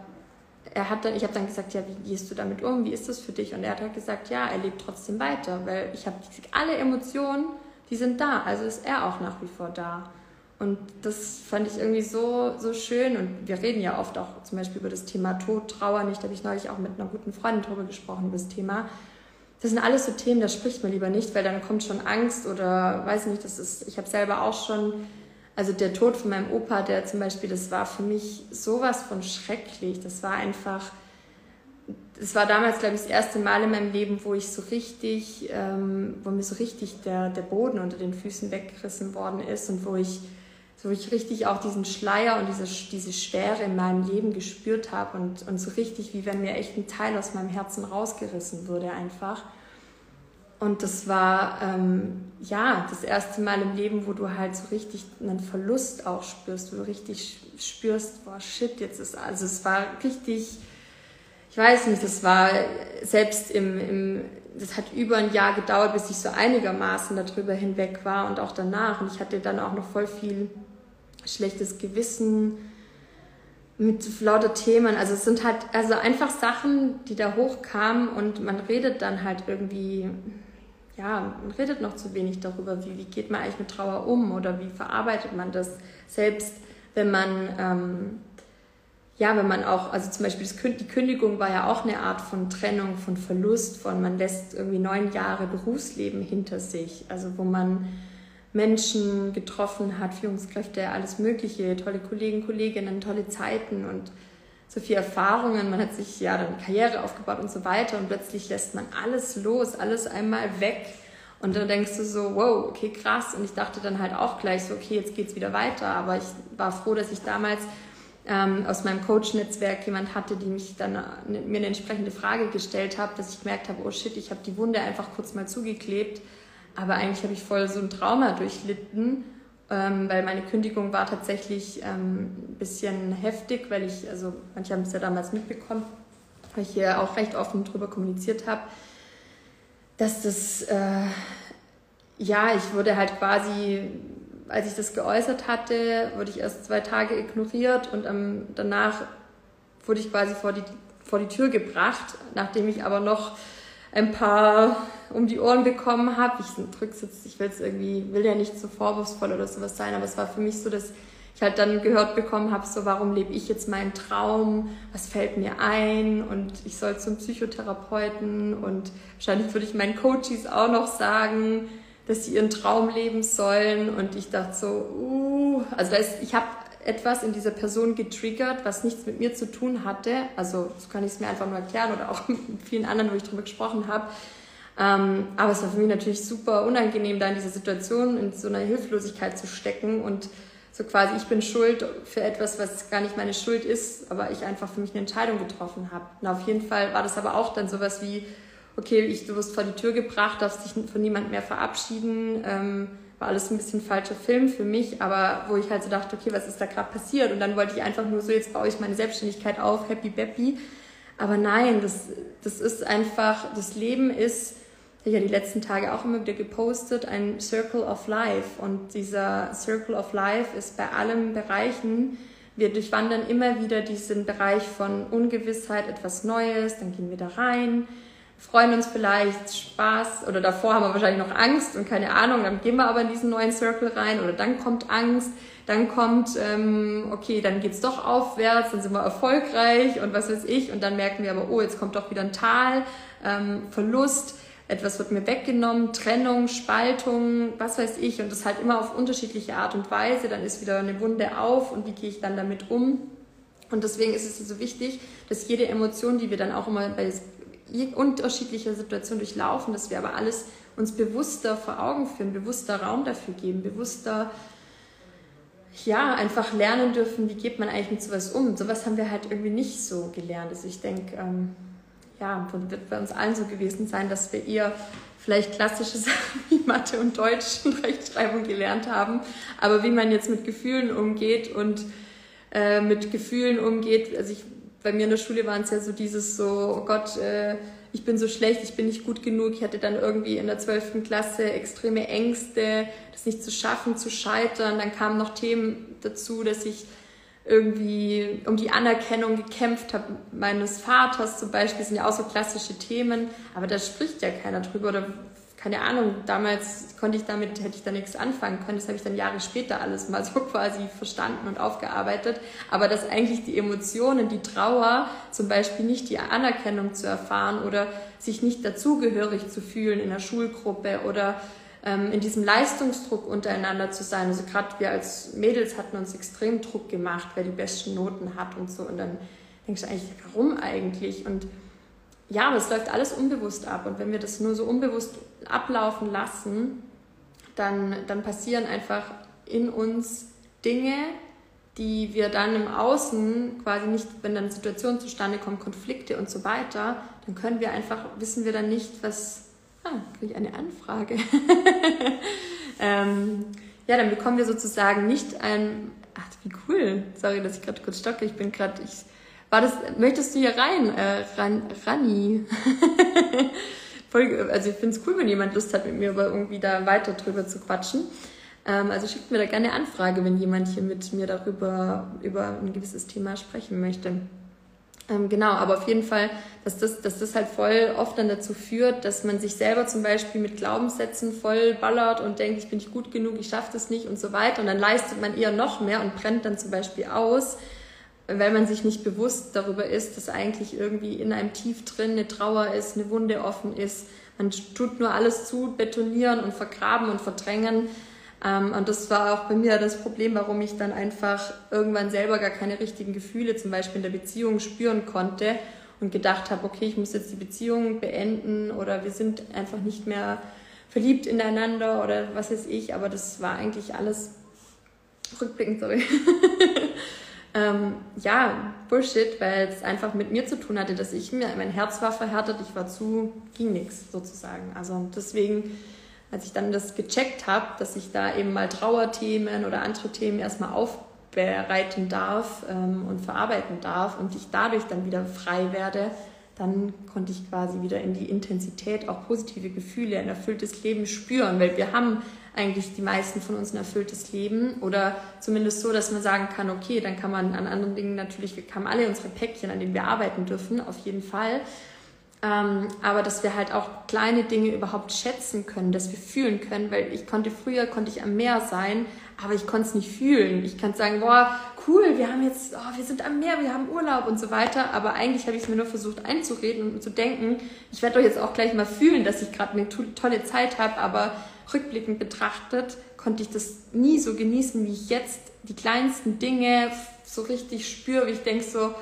er hat dann, ich habe dann gesagt, ja, wie gehst du damit um? Wie ist das für dich? Und er hat halt gesagt, ja, er lebt trotzdem weiter, weil ich habe alle Emotionen, die sind da. Also ist er auch nach wie vor da. Und das fand ich irgendwie so, so schön. Und wir reden ja oft auch zum Beispiel über das Thema Tod, Trauer nicht. Da habe ich neulich auch mit einer guten Freundin darüber gesprochen, über das Thema. Das sind alles so Themen, da spricht man lieber nicht, weil dann kommt schon Angst oder weiß nicht, das ist, ich habe selber auch schon, also der Tod von meinem Opa, der zum Beispiel, das war für mich sowas von schrecklich. Das war einfach, das war damals, glaube ich, das erste Mal in meinem Leben, wo ich so richtig, ähm, wo mir so richtig der, der Boden unter den Füßen weggerissen worden ist und wo ich so ich richtig auch diesen Schleier und diese, diese Schwere in meinem Leben gespürt habe und, und so richtig, wie wenn mir echt ein Teil aus meinem Herzen rausgerissen würde einfach. Und das war ähm, ja das erste Mal im Leben, wo du halt so richtig einen Verlust auch spürst, wo du richtig spürst, boah shit, jetzt ist also es war richtig, ich weiß nicht, das war selbst im, im das hat über ein Jahr gedauert, bis ich so einigermaßen darüber hinweg war und auch danach. Und ich hatte dann auch noch voll viel schlechtes Gewissen, mit lauter Themen. Also es sind halt also einfach Sachen, die da hochkamen und man redet dann halt irgendwie, ja, man redet noch zu wenig darüber, wie, wie geht man eigentlich mit Trauer um oder wie verarbeitet man das, selbst wenn man, ähm, ja, wenn man auch, also zum Beispiel das, die Kündigung war ja auch eine Art von Trennung, von Verlust, von man lässt irgendwie neun Jahre Berufsleben hinter sich, also wo man Menschen getroffen hat, Führungskräfte, alles Mögliche, tolle Kollegen, Kolleginnen, tolle Zeiten und so viele Erfahrungen. Man hat sich ja dann Karriere aufgebaut und so weiter und plötzlich lässt man alles los, alles einmal weg. Und dann denkst du so, wow, okay, krass. Und ich dachte dann halt auch gleich so, okay, jetzt geht's wieder weiter. Aber ich war froh, dass ich damals ähm, aus meinem Coach-Netzwerk jemand hatte, die mich dann äh, mir eine entsprechende Frage gestellt hat, dass ich gemerkt habe, oh shit, ich habe die Wunde einfach kurz mal zugeklebt aber eigentlich habe ich voll so ein Trauma durchlitten, ähm, weil meine Kündigung war tatsächlich ähm, ein bisschen heftig, weil ich, also manche haben es ja damals mitbekommen, weil ich hier auch recht offen drüber kommuniziert habe, dass das, äh, ja, ich wurde halt quasi, als ich das geäußert hatte, wurde ich erst zwei Tage ignoriert und ähm, danach wurde ich quasi vor die, vor die Tür gebracht, nachdem ich aber noch ein paar um die Ohren bekommen habe. Ich drück's jetzt, ich will es irgendwie, will ja nicht so vorwurfsvoll oder sowas sein, aber es war für mich so, dass ich halt dann gehört bekommen habe, so warum lebe ich jetzt meinen Traum, was fällt mir ein und ich soll zum Psychotherapeuten und wahrscheinlich würde ich meinen Coaches auch noch sagen, dass sie ihren Traum leben sollen und ich dachte so, uh, also da ist, ich habe etwas in dieser Person getriggert, was nichts mit mir zu tun hatte. Also so kann ich es mir einfach nur erklären oder auch mit vielen anderen, wo ich drüber gesprochen habe. Ähm, aber es war für mich natürlich super unangenehm, da in dieser Situation in so einer Hilflosigkeit zu stecken und so quasi, ich bin schuld für etwas, was gar nicht meine Schuld ist, aber ich einfach für mich eine Entscheidung getroffen habe. Und auf jeden Fall war das aber auch dann sowas wie, okay, ich, du wirst vor die Tür gebracht, darfst dich von niemand mehr verabschieden. Ähm, war alles ein bisschen falscher Film für mich, aber wo ich halt so dachte, okay, was ist da gerade passiert? Und dann wollte ich einfach nur so, jetzt baue ich meine Selbstständigkeit auf, happy beppy. Aber nein, das, das ist einfach, das Leben ist, ja die letzten Tage auch immer wieder gepostet, ein Circle of Life. Und dieser Circle of Life ist bei allen Bereichen, wir durchwandern immer wieder diesen Bereich von Ungewissheit, etwas Neues, dann gehen wir da rein, freuen uns vielleicht, Spaß oder davor haben wir wahrscheinlich noch Angst und keine Ahnung, dann gehen wir aber in diesen neuen Circle rein oder dann kommt Angst, dann kommt, ähm, okay, dann geht's doch aufwärts, dann sind wir erfolgreich und was weiß ich. Und dann merken wir aber, oh, jetzt kommt doch wieder ein Tal, ähm, Verlust, etwas wird mir weggenommen, Trennung, Spaltung, was weiß ich und das halt immer auf unterschiedliche Art und Weise, dann ist wieder eine Wunde auf und wie gehe ich dann damit um? Und deswegen ist es so wichtig, dass jede Emotion, die wir dann auch immer bei unterschiedliche Situationen durchlaufen, dass wir aber alles uns bewusster vor Augen führen, bewusster Raum dafür geben, bewusster ja, einfach lernen dürfen, wie geht man eigentlich mit sowas um. Sowas haben wir halt irgendwie nicht so gelernt. Also ich denke, ähm, ja, wird bei uns allen so gewesen sein, dass wir eher vielleicht klassische Sachen wie Mathe und Deutsch und Rechtschreibung gelernt haben, aber wie man jetzt mit Gefühlen umgeht und äh, mit Gefühlen umgeht, also ich bei mir in der Schule waren es ja so dieses so, oh Gott, äh, ich bin so schlecht, ich bin nicht gut genug. Ich hatte dann irgendwie in der 12. Klasse extreme Ängste, das nicht zu schaffen, zu scheitern. Dann kamen noch Themen dazu, dass ich irgendwie um die Anerkennung gekämpft habe, meines Vaters zum Beispiel, sind ja auch so klassische Themen, aber da spricht ja keiner drüber oder keine Ahnung, damals konnte ich damit, hätte ich da nichts anfangen können. Das habe ich dann Jahre später alles mal so quasi verstanden und aufgearbeitet. Aber dass eigentlich die Emotionen, die Trauer, zum Beispiel nicht die Anerkennung zu erfahren oder sich nicht dazugehörig zu fühlen in der Schulgruppe oder ähm, in diesem Leistungsdruck untereinander zu sein. Also gerade wir als Mädels hatten uns extrem Druck gemacht, wer die besten Noten hat und so. Und dann denkst du eigentlich, warum eigentlich? Und ja, aber es läuft alles unbewusst ab. Und wenn wir das nur so unbewusst ablaufen lassen, dann, dann passieren einfach in uns Dinge, die wir dann im Außen quasi nicht, wenn dann Situationen zustande kommen, Konflikte und so weiter, dann können wir einfach, wissen wir dann nicht, was, ah, kriege ich eine Anfrage. ähm, ja, dann bekommen wir sozusagen nicht ein, ach, wie cool, sorry, dass ich gerade kurz stocke, ich bin gerade, ich war das, möchtest du hier rein, äh, Ran, Rani? also ich finde es cool, wenn jemand Lust hat, mit mir über irgendwie da weiter drüber zu quatschen. Ähm, also schickt mir da gerne eine Anfrage, wenn jemand hier mit mir darüber über ein gewisses Thema sprechen möchte. Ähm, genau, aber auf jeden Fall, dass das, dass das halt voll oft dann dazu führt, dass man sich selber zum Beispiel mit Glaubenssätzen voll ballert und denkt, ich bin nicht gut genug, ich schaffe das nicht und so weiter. Und dann leistet man eher noch mehr und brennt dann zum Beispiel aus, weil man sich nicht bewusst darüber ist, dass eigentlich irgendwie in einem Tief drin eine Trauer ist, eine Wunde offen ist. Man tut nur alles zu, betonieren und vergraben und verdrängen. Ähm, und das war auch bei mir das Problem, warum ich dann einfach irgendwann selber gar keine richtigen Gefühle, zum Beispiel in der Beziehung, spüren konnte und gedacht habe, okay, ich muss jetzt die Beziehung beenden oder wir sind einfach nicht mehr verliebt ineinander oder was weiß ich, aber das war eigentlich alles rückblickend, sorry. ähm, ja, Bullshit, weil es einfach mit mir zu tun hatte, dass ich mir, mein Herz war verhärtet, ich war zu, ging nichts sozusagen. Also deswegen als ich dann das gecheckt habe, dass ich da eben mal Trauerthemen oder andere Themen erstmal aufbereiten darf ähm, und verarbeiten darf und ich dadurch dann wieder frei werde, dann konnte ich quasi wieder in die Intensität auch positive Gefühle, ein erfülltes Leben spüren, weil wir haben eigentlich die meisten von uns ein erfülltes Leben oder zumindest so, dass man sagen kann, okay, dann kann man an anderen Dingen natürlich, wir haben alle unsere Päckchen, an denen wir arbeiten dürfen, auf jeden Fall. Ähm, aber dass wir halt auch kleine Dinge überhaupt schätzen können, dass wir fühlen können, weil ich konnte früher, konnte ich am Meer sein, aber ich konnte es nicht fühlen. Ich kann sagen, boah, cool, wir haben jetzt, oh, wir sind am Meer, wir haben Urlaub und so weiter, aber eigentlich habe ich es mir nur versucht einzureden und zu denken, ich werde doch jetzt auch gleich mal fühlen, dass ich gerade eine tolle Zeit habe, aber rückblickend betrachtet konnte ich das nie so genießen, wie ich jetzt die kleinsten Dinge so richtig spüre, wie ich denke so,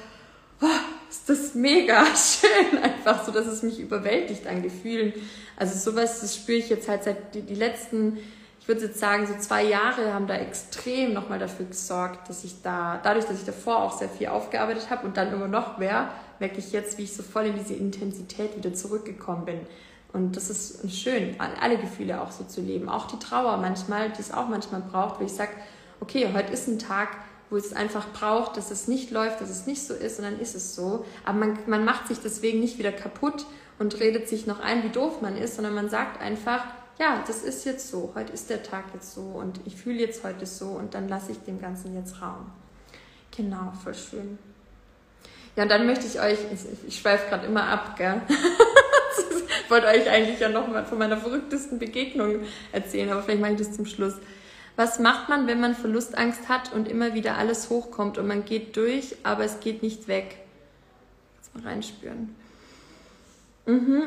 oh, ist das mega schön, einfach so, dass es mich überwältigt an Gefühlen. Also sowas, das spüre ich jetzt halt seit die, die letzten, ich würde jetzt sagen, so zwei Jahre haben da extrem nochmal dafür gesorgt, dass ich da, dadurch, dass ich davor auch sehr viel aufgearbeitet habe und dann immer noch mehr, merke ich jetzt, wie ich so voll in diese Intensität wieder zurückgekommen bin. Und das ist schön, alle Gefühle auch so zu leben. Auch die Trauer manchmal, die es auch manchmal braucht, wo ich sage, okay, heute ist ein Tag, wo es einfach braucht, dass es nicht läuft, dass es nicht so ist und dann ist es so. Aber man, man macht sich deswegen nicht wieder kaputt und redet sich noch ein, wie doof man ist, sondern man sagt einfach, ja, das ist jetzt so, heute ist der Tag jetzt so und ich fühle jetzt heute so und dann lasse ich dem Ganzen jetzt Raum. Genau, voll schön. Ja, und dann möchte ich euch, ich, ich schweife gerade immer ab, gell? ich wollte euch eigentlich ja nochmal von meiner verrücktesten Begegnung erzählen, aber vielleicht mache ich das zum Schluss. Was macht man, wenn man Verlustangst hat und immer wieder alles hochkommt und man geht durch, aber es geht nicht weg? Jetzt mal reinspüren. Mhm.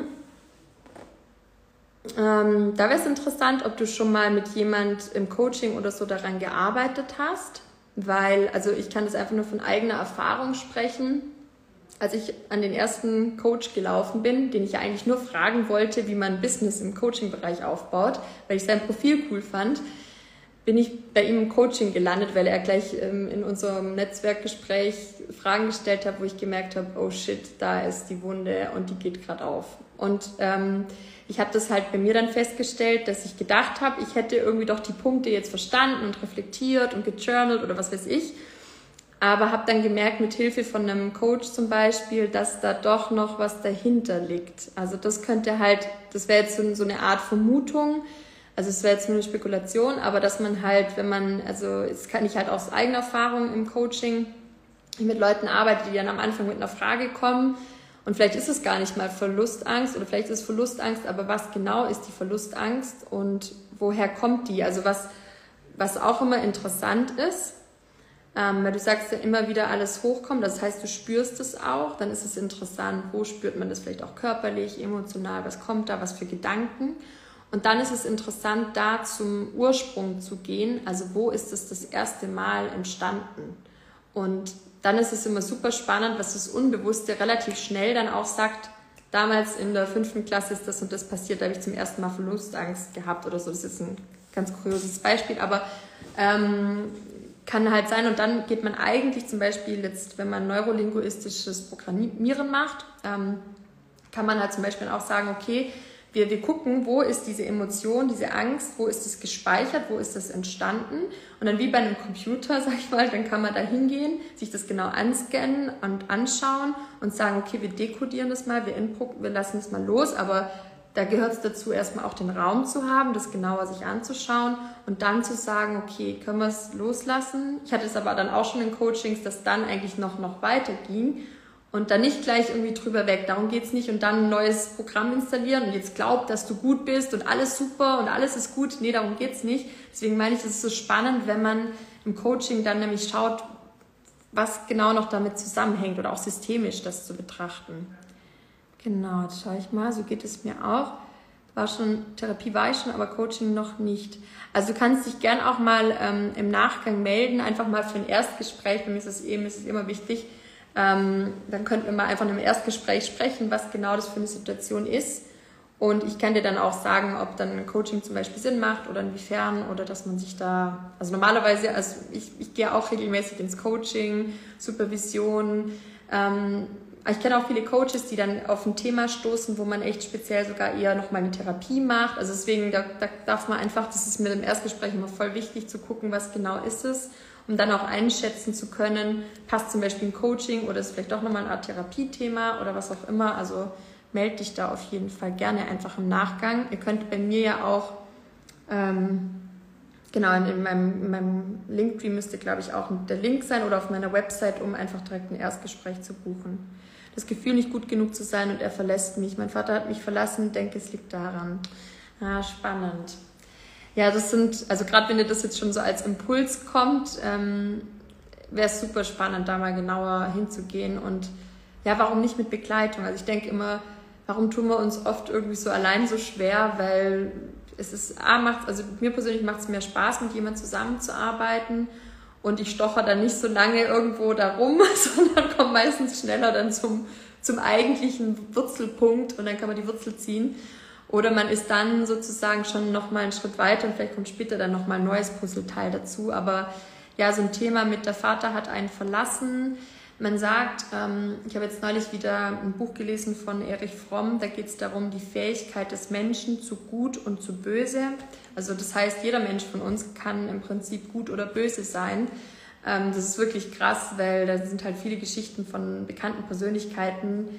Ähm, da wäre es interessant, ob du schon mal mit jemand im Coaching oder so daran gearbeitet hast, weil, also ich kann das einfach nur von eigener Erfahrung sprechen. Als ich an den ersten Coach gelaufen bin, den ich ja eigentlich nur fragen wollte, wie man Business im Coaching-Bereich aufbaut, weil ich sein Profil cool fand, bin ich bei ihm im Coaching gelandet, weil er gleich ähm, in unserem Netzwerkgespräch Fragen gestellt hat, wo ich gemerkt habe, oh shit, da ist die Wunde und die geht gerade auf. Und ähm, ich habe das halt bei mir dann festgestellt, dass ich gedacht habe, ich hätte irgendwie doch die Punkte jetzt verstanden und reflektiert und gejournalt oder was weiß ich. Aber habe dann gemerkt, mit Hilfe von einem Coach zum Beispiel, dass da doch noch was dahinter liegt. Also das könnte halt, das wäre jetzt so, so eine Art Vermutung, also es wäre jetzt nur eine Spekulation, aber dass man halt, wenn man, also das kann ich halt aus eigener Erfahrung im Coaching mit Leuten arbeite, die dann am Anfang mit einer Frage kommen und vielleicht ist es gar nicht mal Verlustangst oder vielleicht ist es Verlustangst, aber was genau ist die Verlustangst und woher kommt die? Also was, was auch immer interessant ist, ähm, weil du sagst ja immer wieder alles hochkommt, das heißt, du spürst es auch, dann ist es interessant, wo spürt man das vielleicht auch körperlich, emotional, was kommt da, was für Gedanken. Und dann ist es interessant, da zum Ursprung zu gehen. Also wo ist es das erste Mal entstanden? Und dann ist es immer super spannend, was das Unbewusste relativ schnell dann auch sagt. Damals in der fünften Klasse ist das und das passiert, da habe ich zum ersten Mal Verlustangst gehabt oder so. Das ist ein ganz kurioses Beispiel, aber ähm, kann halt sein. Und dann geht man eigentlich zum Beispiel jetzt, wenn man neurolinguistisches Programmieren macht, ähm, kann man halt zum Beispiel auch sagen, okay, wir, wir gucken, wo ist diese Emotion, diese Angst, wo ist es gespeichert, wo ist es entstanden. Und dann wie bei einem Computer, sag ich mal, dann kann man da hingehen, sich das genau anscannen und anschauen und sagen, okay, wir dekodieren das mal, wir, input, wir lassen es mal los, aber da gehört es dazu, erstmal auch den Raum zu haben, das genauer sich anzuschauen und dann zu sagen, okay, können wir es loslassen? Ich hatte es aber dann auch schon in Coachings, dass dann eigentlich noch, noch weiter ging und dann nicht gleich irgendwie drüber weg. Darum geht es nicht und dann ein neues Programm installieren und jetzt glaubt, dass du gut bist und alles super und alles ist gut. Nee, darum geht es nicht. Deswegen meine ich, es ist so spannend, wenn man im Coaching dann nämlich schaut, was genau noch damit zusammenhängt oder auch systemisch das zu betrachten. Genau, jetzt schaue ich mal, so geht es mir auch. war schon, Therapie war ich schon, aber Coaching noch nicht. Also du kannst dich gern auch mal ähm, im Nachgang melden, einfach mal für ein Erstgespräch. Bei mir ist es eben, ist es immer wichtig. Ähm, dann könnten wir mal einfach in einem Erstgespräch sprechen, was genau das für eine Situation ist. Und ich kann dir dann auch sagen, ob dann ein Coaching zum Beispiel Sinn macht oder inwiefern oder dass man sich da, also normalerweise, also ich, ich gehe auch regelmäßig ins Coaching, Supervision. Ähm, ich kenne auch viele Coaches, die dann auf ein Thema stoßen, wo man echt speziell sogar eher nochmal eine Therapie macht. Also deswegen, da, da darf man einfach, das ist mir im Erstgespräch immer voll wichtig zu gucken, was genau ist es, um dann auch einschätzen zu können, passt zum Beispiel ein Coaching oder ist vielleicht doch nochmal eine Art Therapiethema oder was auch immer. Also melde dich da auf jeden Fall gerne einfach im Nachgang. Ihr könnt bei mir ja auch, ähm, genau, in meinem, in meinem Linktree müsste, glaube ich, auch der Link sein oder auf meiner Website, um einfach direkt ein Erstgespräch zu buchen. Das Gefühl, nicht gut genug zu sein und er verlässt mich. Mein Vater hat mich verlassen, denke, es liegt daran. Ah, spannend. Ja, das sind, also gerade wenn dir das jetzt schon so als Impuls kommt, ähm, wäre es super spannend, da mal genauer hinzugehen und ja, warum nicht mit Begleitung? Also ich denke immer, warum tun wir uns oft irgendwie so allein so schwer, weil es ist, A, macht, also mir persönlich macht es mehr Spaß, mit jemandem zusammenzuarbeiten und ich stocher dann nicht so lange irgendwo darum, sondern komme meistens schneller dann zum, zum eigentlichen Wurzelpunkt und dann kann man die Wurzel ziehen. Oder man ist dann sozusagen schon nochmal einen Schritt weiter und vielleicht kommt später dann nochmal ein neues Puzzleteil dazu. Aber ja, so ein Thema mit der Vater hat einen verlassen, man sagt, ähm, ich habe jetzt neulich wieder ein Buch gelesen von Erich Fromm, da geht es darum, die Fähigkeit des Menschen zu gut und zu böse. Also das heißt, jeder Mensch von uns kann im Prinzip gut oder böse sein. Ähm, das ist wirklich krass, weil da sind halt viele Geschichten von bekannten Persönlichkeiten,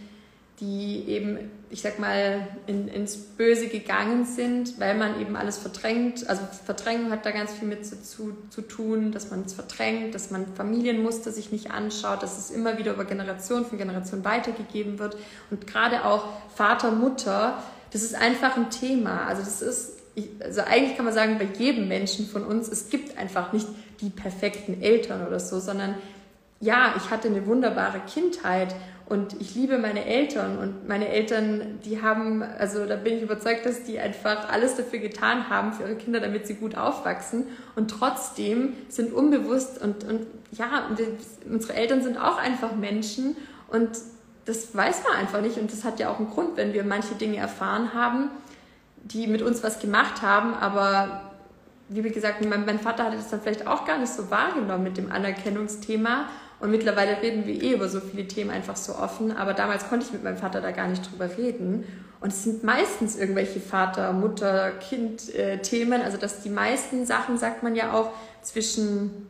die eben, ich sag mal, in, ins Böse gegangen sind, weil man eben alles verdrängt. Also Verdrängung hat da ganz viel mit zu, zu, tun, dass man es verdrängt, dass man Familienmuster sich nicht anschaut, dass es immer wieder über Generation von Generation weitergegeben wird. Und gerade auch Vater, Mutter, das ist einfach ein Thema. Also das ist, also eigentlich kann man sagen, bei jedem Menschen von uns, es gibt einfach nicht die perfekten Eltern oder so, sondern ja, ich hatte eine wunderbare Kindheit und ich liebe meine Eltern und meine Eltern, die haben, also da bin ich überzeugt, dass die einfach alles dafür getan haben für ihre Kinder, damit sie gut aufwachsen. Und trotzdem sind unbewusst und, und ja, unsere Eltern sind auch einfach Menschen und das weiß man einfach nicht. Und das hat ja auch einen Grund, wenn wir manche Dinge erfahren haben, die mit uns was gemacht haben, aber wie gesagt, mein, mein Vater hatte das dann vielleicht auch gar nicht so wahrgenommen mit dem Anerkennungsthema. Und mittlerweile reden wir eh über so viele Themen einfach so offen. Aber damals konnte ich mit meinem Vater da gar nicht drüber reden. Und es sind meistens irgendwelche Vater, Mutter, Kind-Themen. Also, dass die meisten Sachen, sagt man ja auch, zwischen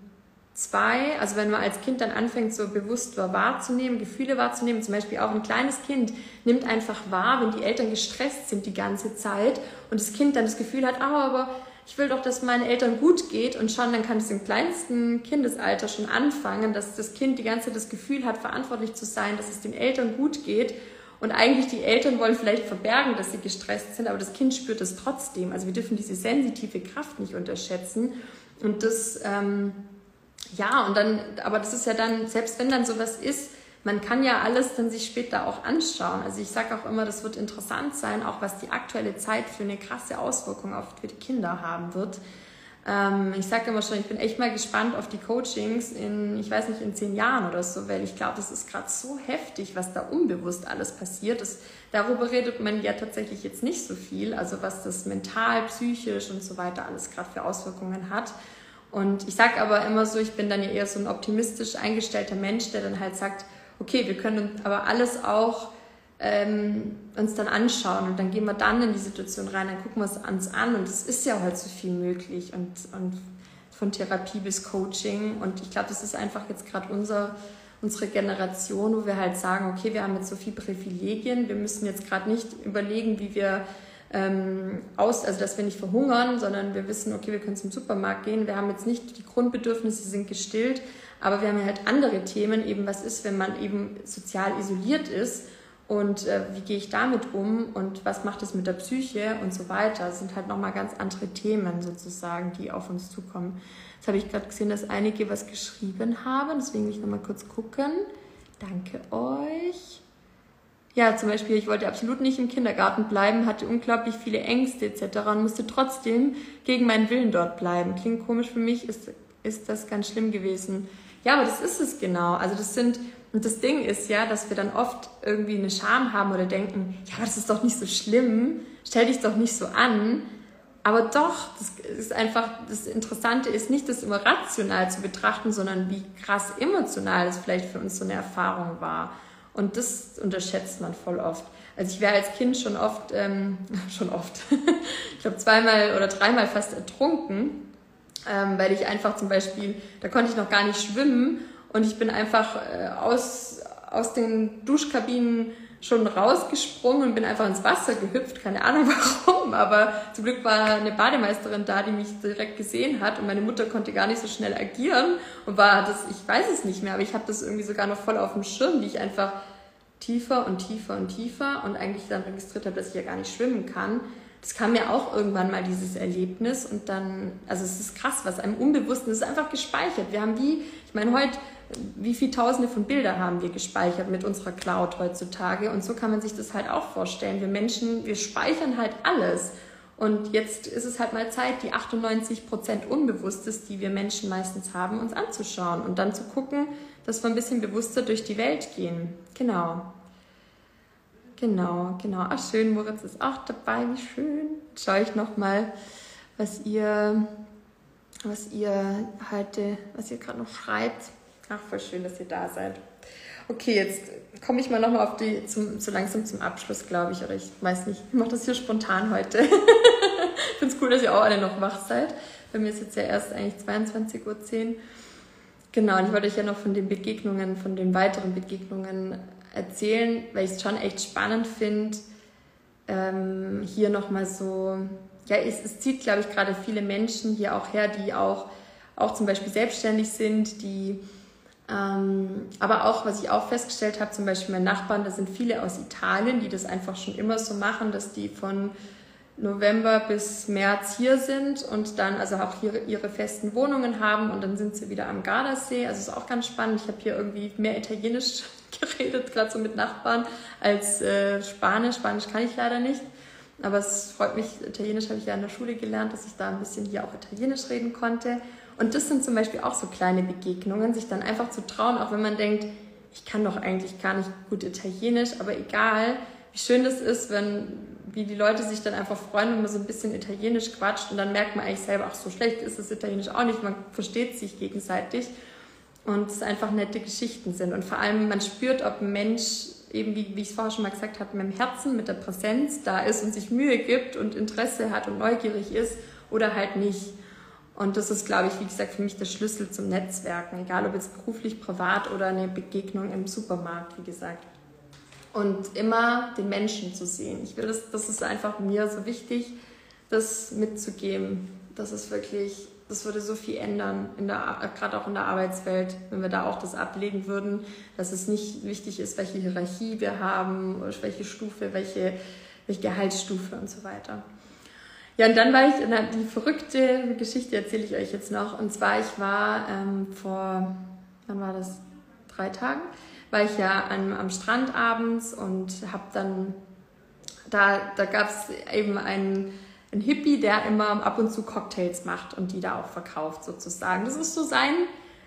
zwei, also wenn man als Kind dann anfängt, so bewusst wahrzunehmen, Gefühle wahrzunehmen, zum Beispiel auch ein kleines Kind nimmt einfach wahr, wenn die Eltern gestresst sind die ganze Zeit und das Kind dann das Gefühl hat, ah, aber ich will doch, dass meinen Eltern gut geht und schon, dann kann es im kleinsten Kindesalter schon anfangen, dass das Kind die ganze Zeit das Gefühl hat, verantwortlich zu sein, dass es den Eltern gut geht. Und eigentlich die Eltern wollen vielleicht verbergen, dass sie gestresst sind, aber das Kind spürt es trotzdem. Also wir dürfen diese sensitive Kraft nicht unterschätzen. Und das, ähm, ja, und dann, aber das ist ja dann, selbst wenn dann sowas ist, man kann ja alles dann sich später auch anschauen. Also ich sage auch immer, das wird interessant sein, auch was die aktuelle Zeit für eine krasse Auswirkung auf die Kinder haben wird. Ähm, ich sage immer schon, ich bin echt mal gespannt auf die Coachings in, ich weiß nicht, in zehn Jahren oder so, weil ich glaube, das ist gerade so heftig, was da unbewusst alles passiert. Das, darüber redet man ja tatsächlich jetzt nicht so viel, also was das mental, psychisch und so weiter alles gerade für Auswirkungen hat. Und ich sage aber immer so, ich bin dann ja eher so ein optimistisch eingestellter Mensch, der dann halt sagt, okay, wir können aber alles auch ähm, uns dann anschauen und dann gehen wir dann in die Situation rein, dann gucken wir es uns an und es ist ja heute so viel möglich und, und von Therapie bis Coaching und ich glaube, das ist einfach jetzt gerade unser, unsere Generation, wo wir halt sagen, okay, wir haben jetzt so viele Privilegien, wir müssen jetzt gerade nicht überlegen, wie wir ähm, aus, also dass wir nicht verhungern, sondern wir wissen, okay, wir können zum Supermarkt gehen, wir haben jetzt nicht, die Grundbedürfnisse sind gestillt, aber wir haben halt andere Themen, eben was ist, wenn man eben sozial isoliert ist und äh, wie gehe ich damit um und was macht es mit der Psyche und so weiter. Das sind halt nochmal ganz andere Themen sozusagen, die auf uns zukommen. Jetzt habe ich gerade gesehen, dass einige was geschrieben haben, deswegen will ich nochmal kurz gucken. Danke euch. ja, zum Beispiel, ich wollte absolut nicht im Kindergarten bleiben, hatte unglaublich viele Ängste etc. und musste trotzdem gegen meinen Willen dort bleiben. Klingt komisch für mich, ist, ist das ganz schlimm gewesen. Ja, aber das ist es genau. Also das sind, und das Ding ist ja, dass wir dann oft irgendwie eine Scham haben oder denken, ja, aber das ist doch nicht so schlimm, stell dich doch nicht so an. Aber doch, das ist einfach, das Interessante ist nicht, das immer rational zu betrachten, sondern wie krass emotional das vielleicht für uns so eine Erfahrung war. Und das unterschätzt man voll oft. Also ich wäre als Kind schon oft, ähm, schon oft, ich glaube zweimal oder dreimal fast ertrunken, ähm, weil ich einfach zum Beispiel, da konnte ich noch gar nicht schwimmen und ich bin einfach äh, aus, aus den Duschkabinen schon rausgesprungen und bin einfach ins Wasser gehüpft. Keine Ahnung warum, aber zum Glück war eine Bademeisterin da, die mich direkt gesehen hat und meine Mutter konnte gar nicht so schnell agieren und war das, ich weiß es nicht mehr, aber ich habe das irgendwie sogar noch voll auf dem Schirm, wie ich einfach tiefer und tiefer und tiefer und eigentlich dann registriert habe, dass ich ja gar nicht schwimmen kann. Das kam mir auch irgendwann mal dieses Erlebnis und dann, also es ist krass, was einem Unbewussten, es ist einfach gespeichert. Wir haben wie, ich meine, heute wie viele Tausende von Bildern haben wir gespeichert mit unserer Cloud heutzutage? Und so kann man sich das halt auch vorstellen. Wir Menschen, wir speichern halt alles. Und jetzt ist es halt mal Zeit, die 98 Prozent Unbewusstes, die wir Menschen meistens haben, uns anzuschauen und dann zu gucken, dass wir ein bisschen bewusster durch die Welt gehen. Genau. Genau, genau. Ach schön, Moritz ist auch dabei, wie schön. Jetzt schaue ich nochmal, was ihr, was ihr heute, was ihr gerade noch schreibt. Ach, voll schön, dass ihr da seid. Okay, jetzt komme ich mal nochmal auf die, zum, so langsam zum Abschluss, glaube ich. Oder ich weiß nicht, ich mache das hier spontan heute. ich finde es cool, dass ihr auch alle noch wach seid. Bei mir ist jetzt ja erst eigentlich 22.10 Uhr. Genau, und ich wollte euch ja noch von den Begegnungen, von den weiteren Begegnungen erzählen, weil ich es schon echt spannend finde, ähm, hier nochmal so, ja, es, es zieht, glaube ich, gerade viele Menschen hier auch her, die auch, auch zum Beispiel selbstständig sind, die ähm, aber auch, was ich auch festgestellt habe, zum Beispiel meine Nachbarn, da sind viele aus Italien, die das einfach schon immer so machen, dass die von November bis März hier sind und dann also auch hier ihre festen Wohnungen haben und dann sind sie wieder am Gardasee. Also ist auch ganz spannend. Ich habe hier irgendwie mehr Italienisch geredet, gerade so mit Nachbarn, als äh, Spanisch. Spanisch kann ich leider nicht. Aber es freut mich, Italienisch habe ich ja in der Schule gelernt, dass ich da ein bisschen hier auch Italienisch reden konnte. Und das sind zum Beispiel auch so kleine Begegnungen, sich dann einfach zu trauen, auch wenn man denkt, ich kann doch eigentlich gar nicht gut Italienisch, aber egal, wie schön das ist, wenn, wie die Leute sich dann einfach freuen, wenn man so ein bisschen Italienisch quatscht und dann merkt man eigentlich selber, ach, so schlecht ist das Italienisch auch nicht, man versteht sich gegenseitig und es einfach nette Geschichten sind. Und vor allem, man spürt, ob ein Mensch eben, wie, wie ich es vorher schon mal gesagt habe, mit dem Herzen, mit der Präsenz da ist und sich Mühe gibt und Interesse hat und neugierig ist oder halt nicht. Und das ist, glaube ich, wie gesagt, für mich der Schlüssel zum Netzwerken, egal ob jetzt beruflich, privat oder eine Begegnung im Supermarkt, wie gesagt. Und immer den Menschen zu sehen. Ich will das, das ist einfach mir so wichtig, das mitzugeben. Das ist wirklich, das würde so viel ändern, gerade auch in der Arbeitswelt, wenn wir da auch das ablegen würden, dass es nicht wichtig ist, welche Hierarchie wir haben, welche Stufe, welche, welche Gehaltsstufe und so weiter. Ja, und dann war ich, na, die verrückte Geschichte erzähle ich euch jetzt noch. Und zwar, ich war ähm, vor, wann war das? Drei Tagen, war ich ja an, am Strand abends und habe dann, da, da gab es eben einen, einen Hippie, der immer ab und zu Cocktails macht und die da auch verkauft sozusagen. Das ist so sein,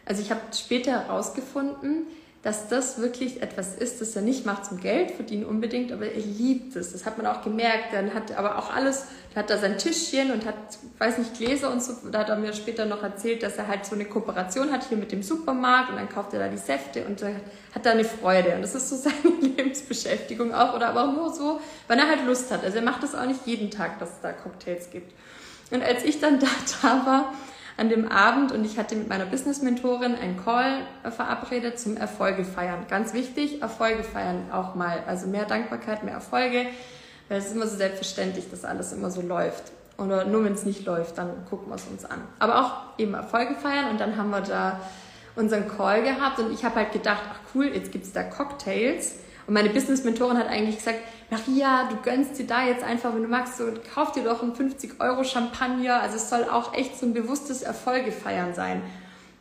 also ich habe später herausgefunden, dass das wirklich etwas ist, das er nicht macht zum Geld verdienen unbedingt, aber er liebt es. Das hat man auch gemerkt. Dann hat aber auch alles, hat er sein Tischchen und hat, weiß nicht, Gläser und so. Da hat er mir später noch erzählt, dass er halt so eine Kooperation hat hier mit dem Supermarkt und dann kauft er da die Säfte und hat da eine Freude. Und das ist so seine Lebensbeschäftigung auch oder aber auch nur so, wenn er halt Lust hat. Also er macht das auch nicht jeden Tag, dass es da Cocktails gibt. Und als ich dann da, da war, an dem Abend und ich hatte mit meiner Business-Mentorin einen Call verabredet zum Erfolge feiern. Ganz wichtig, Erfolge feiern auch mal. Also mehr Dankbarkeit, mehr Erfolge. Weil es ist immer so selbstverständlich, dass alles immer so läuft. Oder nur wenn es nicht läuft, dann gucken wir es uns an. Aber auch eben Erfolge feiern und dann haben wir da unseren Call gehabt und ich habe halt gedacht, ach cool, jetzt gibt es da Cocktails. Und meine Business-Mentorin hat eigentlich gesagt, Maria, du gönnst dir da jetzt einfach, wenn du magst, so, kauf dir doch einen 50 Euro Champagner. Also es soll auch echt so ein bewusstes Erfolge feiern sein.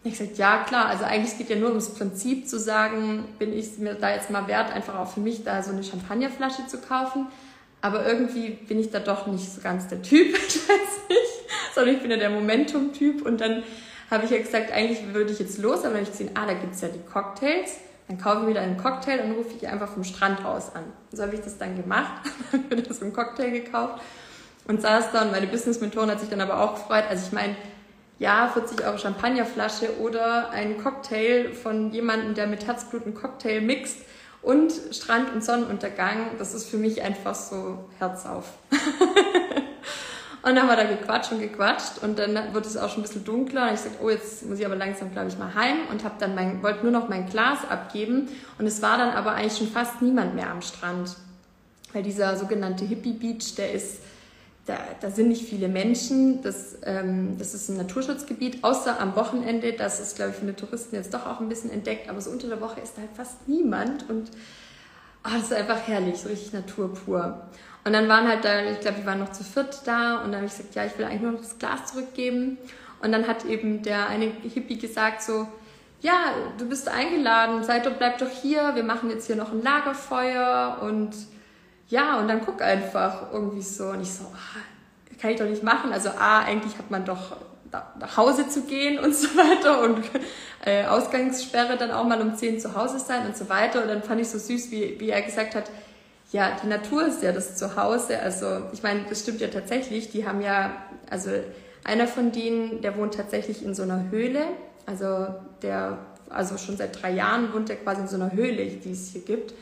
Ich gesagt, ja klar, also eigentlich geht ja nur ums Prinzip zu sagen, bin ich mir da jetzt mal wert, einfach auch für mich da so eine Champagnerflasche zu kaufen. Aber irgendwie bin ich da doch nicht so ganz der Typ, ich weiß nicht, sondern ich bin ja der Momentum-Typ. Und dann habe ich ja gesagt, eigentlich würde ich jetzt los, aber dann habe ich gesehen, ah, da gibt es ja die Cocktails. Dann kaufe ich wieder einen Cocktail und rufe ich einfach vom Strand aus an. So habe ich das dann gemacht, habe mir so einen Cocktail gekauft und saß da und meine Business-Mentorin hat sich dann aber auch gefreut. Also ich meine, ja, 40 Euro Champagnerflasche oder ein Cocktail von jemandem, der mit Herzblut einen Cocktail mixt und Strand und Sonnenuntergang, das ist für mich einfach so Herz auf. und dann haben wir da gequatscht und gequatscht und dann wurde es auch schon ein bisschen dunkler und ich sagte, oh, jetzt muss ich aber langsam, glaube ich, mal heim und habe dann mein, wollte nur noch mein Glas abgeben und es war dann aber eigentlich schon fast niemand mehr am Strand, weil dieser sogenannte Hippie Beach, der ist da, da sind nicht viele Menschen. Das, ähm, das ist ein Naturschutzgebiet, außer am Wochenende. Das ist, glaube ich, für die Touristen jetzt doch auch ein bisschen entdeckt. Aber so unter der Woche ist da halt fast niemand. Und oh, das ist einfach herrlich, so richtig Natur pur. Und dann waren halt da, ich glaube, wir waren noch zu viert da. Und dann habe ich gesagt, ja, ich will eigentlich nur noch das Glas zurückgeben. Und dann hat eben der eine Hippie gesagt so, ja, du bist eingeladen, seid doch, bleib doch hier, wir machen jetzt hier noch ein Lagerfeuer und ja, und dann guck einfach irgendwie so. Und ich so, ah, kann ich doch nicht machen. Also A, eigentlich hat man doch nach Hause zu gehen und so weiter und äh, Ausgangssperre dann auch mal um 10 zu Hause sein und so weiter. Und dann fand ich so süß, wie, wie er gesagt hat, ja, die Natur ist ja das Zuhause. Also ich meine, das stimmt ja tatsächlich. Die haben ja, also einer von denen, der wohnt tatsächlich in so einer Höhle. Also der, also schon seit drei Jahren wohnt er quasi in so einer Höhle, die es hier gibt.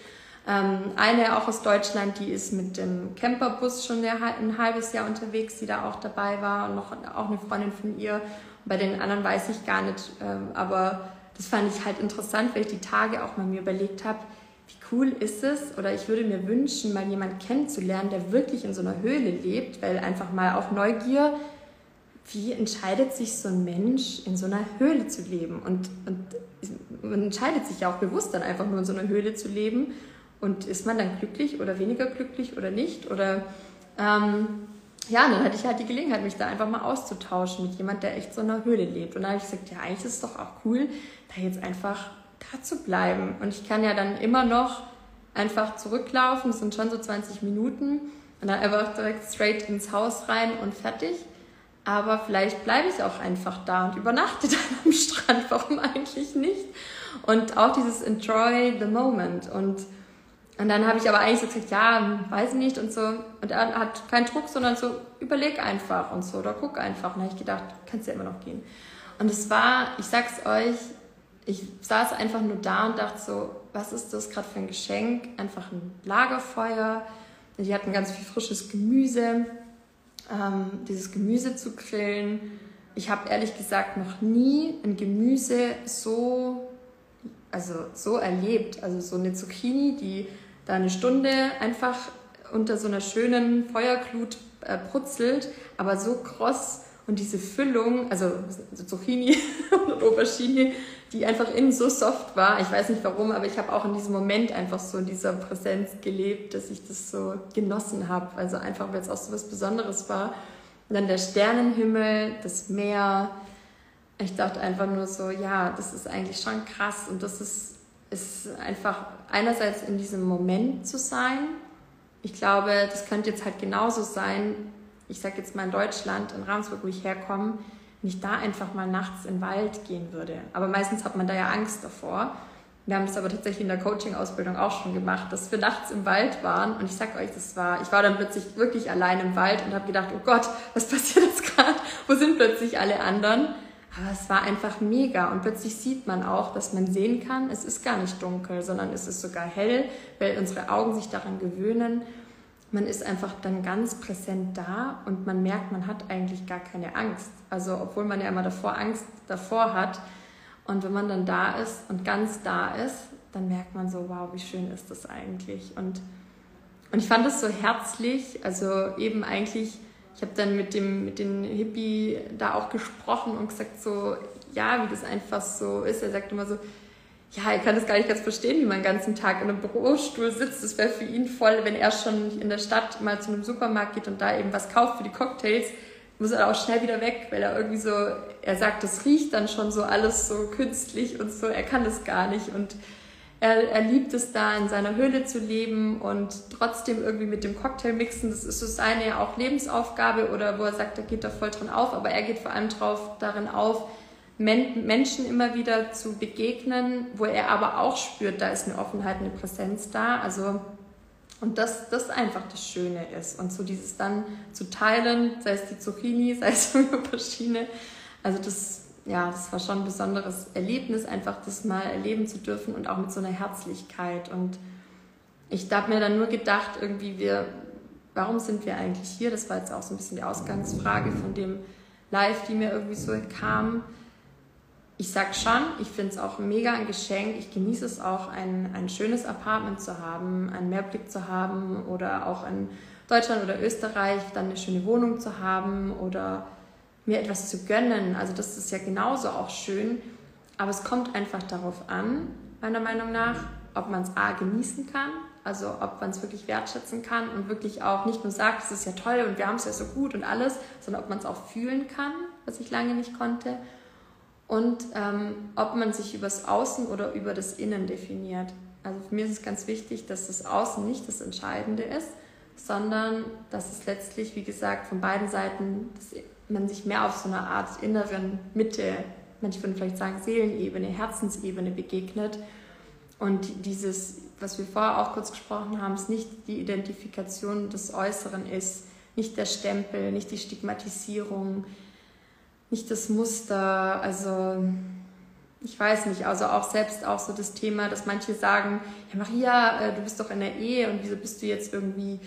Ähm, eine auch aus Deutschland, die ist mit dem Camperbus schon ein halbes Jahr unterwegs, die da auch dabei war und noch auch eine Freundin von ihr. Bei den anderen weiß ich gar nicht, ähm, aber das fand ich halt interessant, weil ich die Tage auch mal mir überlegt habe, cool ist es oder ich würde mir wünschen, mal jemanden kennenzulernen, der wirklich in so einer Höhle lebt, weil einfach mal auch Neugier, wie entscheidet sich so ein Mensch, in so einer Höhle zu leben? Und, und man entscheidet sich ja auch bewusst dann einfach nur in so einer Höhle zu leben. Und ist man dann glücklich oder weniger glücklich oder nicht? Oder ähm, ja, dann hatte ich halt die Gelegenheit, mich da einfach mal auszutauschen mit jemand, der echt so in einer Höhle lebt. Und dann habe ich gesagt, ja, eigentlich ist es doch auch cool, da jetzt einfach zu bleiben. Und ich kann ja dann immer noch einfach zurücklaufen, das sind schon so 20 Minuten, und dann einfach direkt straight ins Haus rein und fertig. Aber vielleicht bleibe ich auch einfach da und übernachte dann am Strand. Warum eigentlich nicht? Und auch dieses Enjoy the Moment. Und und dann habe ich aber eigentlich so gesagt, ja, weiß ich nicht und so. Und er hat keinen Druck, sondern so, überleg einfach und so, oder guck einfach. Und dann habe ich gedacht, kannst ja immer noch gehen. Und es war, ich sag's euch, ich saß einfach nur da und dachte so, was ist das gerade für ein Geschenk? Einfach ein Lagerfeuer. Die hatten ganz viel frisches Gemüse. Ähm, dieses Gemüse zu grillen. Ich habe ehrlich gesagt noch nie ein Gemüse so, also so erlebt. Also so eine Zucchini, die da eine Stunde einfach unter so einer schönen Feuerglut äh, brutzelt, aber so kross und diese Füllung, also Zucchini und Aubergine, die einfach innen so soft war. Ich weiß nicht warum, aber ich habe auch in diesem Moment einfach so in dieser Präsenz gelebt, dass ich das so genossen habe. Also einfach, weil es auch so was Besonderes war. Und dann der Sternenhimmel, das Meer. Ich dachte einfach nur so, ja, das ist eigentlich schon krass und das ist ist einfach einerseits in diesem Moment zu sein. Ich glaube, das könnte jetzt halt genauso sein, ich sage jetzt mal in Deutschland, in Ravensburg, wo ich herkomme, ich da einfach mal nachts in den Wald gehen würde. Aber meistens hat man da ja Angst davor. Wir haben das aber tatsächlich in der Coaching-Ausbildung auch schon gemacht, dass wir nachts im Wald waren. Und ich sag euch, das war, ich war dann plötzlich wirklich allein im Wald und habe gedacht, oh Gott, was passiert jetzt gerade? Wo sind plötzlich alle anderen? Aber es war einfach mega und plötzlich sieht man auch, dass man sehen kann, es ist gar nicht dunkel, sondern es ist sogar hell, weil unsere Augen sich daran gewöhnen. Man ist einfach dann ganz präsent da und man merkt, man hat eigentlich gar keine Angst. Also obwohl man ja immer davor Angst davor hat. Und wenn man dann da ist und ganz da ist, dann merkt man so, wow, wie schön ist das eigentlich. Und, und ich fand das so herzlich, also eben eigentlich ich habe dann mit dem mit den Hippie da auch gesprochen und gesagt so, ja, wie das einfach so ist. Er sagt immer so, ja, er kann das gar nicht ganz verstehen, wie man den ganzen Tag in einem Bürostuhl sitzt. Das wäre für ihn voll, wenn er schon in der Stadt mal zu einem Supermarkt geht und da eben was kauft für die Cocktails, muss er auch schnell wieder weg, weil er irgendwie so, er sagt, das riecht dann schon so alles so künstlich und so, er kann das gar nicht. Und er, er liebt es da in seiner Höhle zu leben und trotzdem irgendwie mit dem Cocktail mixen, das ist so seine auch Lebensaufgabe oder wo er sagt, er geht da voll drin auf, aber er geht vor allem drauf, darin auf, Men Menschen immer wieder zu begegnen, wo er aber auch spürt, da ist eine Offenheit, eine Präsenz da, also und das, das einfach das Schöne ist. Und so dieses dann zu teilen, sei es die Zucchini, sei es die Aubergine. Also das, ja, das war schon ein besonderes Erlebnis, einfach das mal erleben zu dürfen und auch mit so einer Herzlichkeit. Und ich habe mir dann nur gedacht, irgendwie wir, warum sind wir eigentlich hier? Das war jetzt auch so ein bisschen die Ausgangsfrage von dem Live, die mir irgendwie so kam ich sag schon, ich finde es auch mega ein Geschenk. Ich genieße es auch, ein, ein schönes Apartment zu haben, einen Mehrblick zu haben oder auch in Deutschland oder Österreich dann eine schöne Wohnung zu haben oder mir etwas zu gönnen. Also das ist ja genauso auch schön. Aber es kommt einfach darauf an, meiner Meinung nach, ob man es A genießen kann, also ob man es wirklich wertschätzen kann und wirklich auch nicht nur sagt, es ist ja toll und wir haben es ja so gut und alles, sondern ob man es auch fühlen kann, was ich lange nicht konnte und ähm, ob man sich übers Außen oder über das Innen definiert. Also für mich ist es ganz wichtig, dass das Außen nicht das Entscheidende ist, sondern dass es letztlich, wie gesagt, von beiden Seiten, dass man sich mehr auf so einer Art inneren Mitte, manche würden vielleicht sagen Seelenebene, Herzensebene begegnet. Und dieses, was wir vorher auch kurz gesprochen haben, ist nicht die Identifikation des Äußeren ist, nicht der Stempel, nicht die Stigmatisierung, nicht das Muster, also ich weiß nicht, also auch selbst auch so das Thema, dass manche sagen, ja Maria, äh, du bist doch in der Ehe und wieso bist du jetzt irgendwie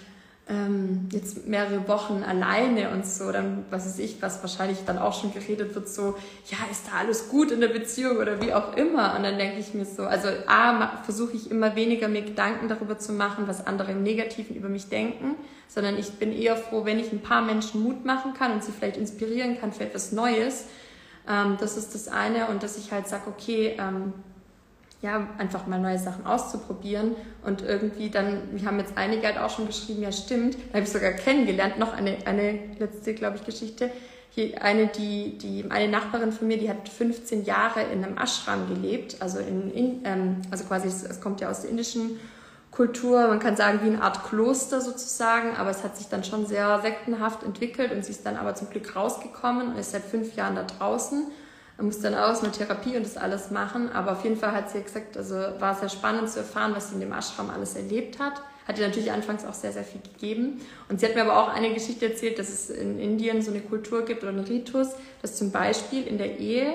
ähm, jetzt mehrere Wochen alleine und so, dann was weiß ich, was wahrscheinlich dann auch schon geredet wird, so, ja, ist da alles gut in der Beziehung oder wie auch immer. Und dann denke ich mir so, also A, versuche ich immer weniger mir Gedanken darüber zu machen, was andere im Negativen über mich denken, sondern ich bin eher froh, wenn ich ein paar Menschen Mut machen kann und sie vielleicht inspirieren kann für etwas Neues. Ähm, das ist das eine und dass ich halt sage, okay, ähm, ja, einfach mal neue Sachen auszuprobieren. Und irgendwie dann, wir haben jetzt einige halt auch schon geschrieben, ja stimmt, da habe ich sogar kennengelernt, noch eine, eine letzte, glaube ich, Geschichte, hier eine, die, die, eine Nachbarin von mir, die hat 15 Jahre in einem Ashram gelebt, also in, in ähm, also quasi, es kommt ja aus der indischen Kultur, man kann sagen wie eine Art Kloster sozusagen, aber es hat sich dann schon sehr sektenhaft entwickelt und sie ist dann aber zum Glück rausgekommen und ist seit fünf Jahren da draußen man muss dann aus mit Therapie und das alles machen. Aber auf jeden Fall hat sie gesagt, also war es sehr spannend zu erfahren, was sie in dem Ashram alles erlebt hat. Hat ihr natürlich anfangs auch sehr, sehr viel gegeben. Und sie hat mir aber auch eine Geschichte erzählt, dass es in Indien so eine Kultur gibt oder einen Ritus, dass zum Beispiel in der Ehe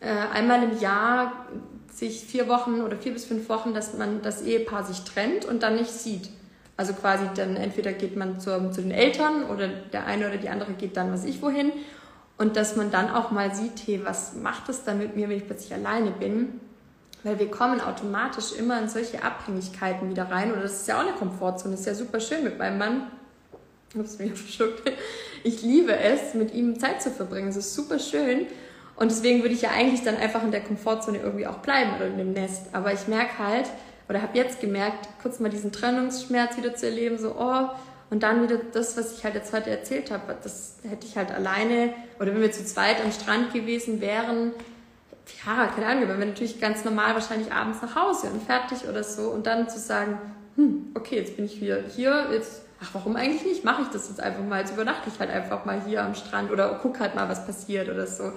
äh, einmal im Jahr sich vier Wochen oder vier bis fünf Wochen, dass man das Ehepaar sich trennt und dann nicht sieht. Also quasi dann entweder geht man zu, zu den Eltern oder der eine oder die andere geht dann was ich wohin und dass man dann auch mal sieht, hey, was macht es dann mit mir, wenn ich plötzlich alleine bin? Weil wir kommen automatisch immer in solche Abhängigkeiten wieder rein. Oder das ist ja auch eine Komfortzone. Das ist ja super schön mit meinem Mann. Ups, mich verschluckt. Ich liebe es, mit ihm Zeit zu verbringen. Es ist super schön. Und deswegen würde ich ja eigentlich dann einfach in der Komfortzone irgendwie auch bleiben oder in dem Nest. Aber ich merke halt, oder habe jetzt gemerkt, kurz mal diesen Trennungsschmerz wieder zu erleben, so, oh, und dann wieder das, was ich halt jetzt heute erzählt habe, das hätte ich halt alleine, oder wenn wir zu zweit am Strand gewesen wären, ja, keine Ahnung, wenn wir natürlich ganz normal wahrscheinlich abends nach Hause und fertig oder so und dann zu sagen, hm, okay, jetzt bin ich wieder hier, jetzt, ach, warum eigentlich nicht? Mache ich das jetzt einfach mal, jetzt übernachte ich halt einfach mal hier am Strand oder guck halt mal, was passiert oder so.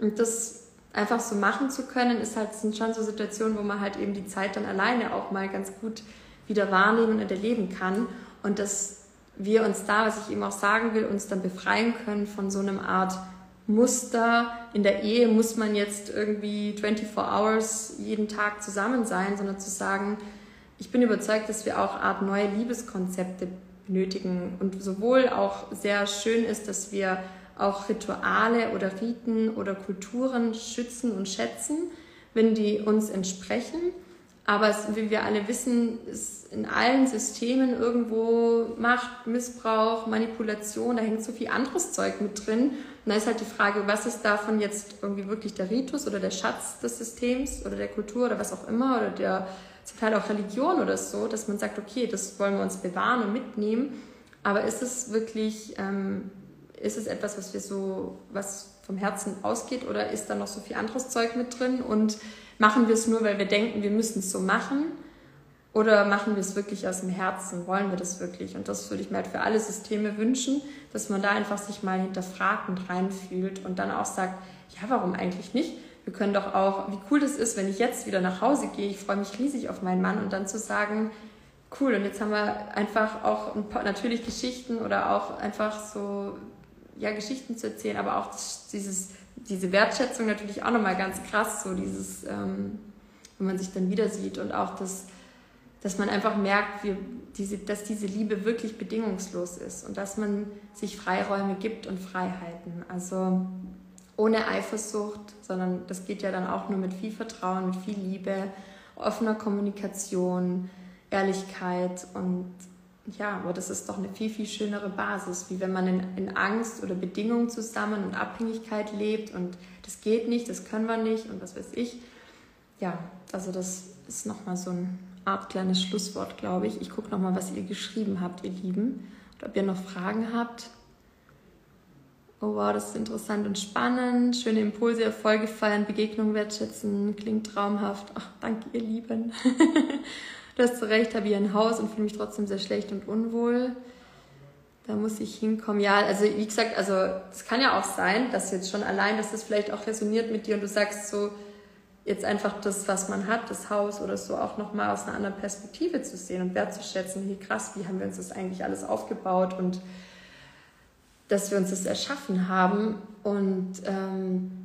Und das einfach so machen zu können, ist halt, sind schon so Situationen, wo man halt eben die Zeit dann alleine auch mal ganz gut wieder wahrnehmen und erleben kann. Und das wir uns da, was ich eben auch sagen will, uns dann befreien können von so einem Art Muster. In der Ehe muss man jetzt irgendwie 24 Hours jeden Tag zusammen sein, sondern zu sagen, ich bin überzeugt, dass wir auch Art neue Liebeskonzepte benötigen und sowohl auch sehr schön ist, dass wir auch Rituale oder Riten oder Kulturen schützen und schätzen, wenn die uns entsprechen aber es, wie wir alle wissen, ist in allen Systemen irgendwo Macht, Missbrauch, Manipulation, da hängt so viel anderes Zeug mit drin. Und da ist halt die Frage, was ist davon jetzt irgendwie wirklich der Ritus oder der Schatz des Systems oder der Kultur oder was auch immer oder der zum Teil auch Religion oder so, dass man sagt, okay, das wollen wir uns bewahren und mitnehmen. Aber ist es wirklich, ähm, ist es etwas, was wir so, was vom Herzen ausgeht oder ist da noch so viel anderes Zeug mit drin und machen wir es nur, weil wir denken, wir müssen es so machen oder machen wir es wirklich aus dem Herzen? Wollen wir das wirklich? Und das würde ich mir halt für alle Systeme wünschen, dass man da einfach sich mal hinterfragt und reinfühlt und dann auch sagt, ja, warum eigentlich nicht? Wir können doch auch, wie cool das ist, wenn ich jetzt wieder nach Hause gehe, ich freue mich riesig auf meinen Mann und dann zu sagen, cool, und jetzt haben wir einfach auch ein paar, natürlich Geschichten oder auch einfach so, ja, Geschichten zu erzählen, aber auch dieses, diese Wertschätzung natürlich auch nochmal ganz krass, so dieses, ähm, wenn man sich dann wieder sieht und auch das, dass man einfach merkt, wie diese, dass diese Liebe wirklich bedingungslos ist und dass man sich Freiräume gibt und Freiheiten. Also ohne Eifersucht, sondern das geht ja dann auch nur mit viel Vertrauen, mit viel Liebe, offener Kommunikation, Ehrlichkeit und ja, aber das ist doch eine viel, viel schönere Basis, wie wenn man in, in Angst oder Bedingungen zusammen und Abhängigkeit lebt und das geht nicht, das können wir nicht und was weiß ich. Ja, also das ist nochmal so ein Art kleines Schlusswort, glaube ich. Ich gucke nochmal, was ihr geschrieben habt, ihr Lieben. Und ob ihr noch Fragen habt. Oh wow, das ist interessant und spannend. Schöne Impulse, Erfolge feiern, Begegnungen wertschätzen. Klingt traumhaft. Ach, danke, ihr Lieben. du hast Recht, habe hier ein Haus und fühle mich trotzdem sehr schlecht und unwohl. Da muss ich hinkommen. Ja, also wie gesagt, also es kann ja auch sein, dass jetzt schon allein, dass das vielleicht auch resoniert mit dir und du sagst so, jetzt einfach das, was man hat, das Haus oder so, auch nochmal aus einer anderen Perspektive zu sehen und wertzuschätzen, wie krass, wie haben wir uns das eigentlich alles aufgebaut und dass wir uns das erschaffen haben. Und ähm,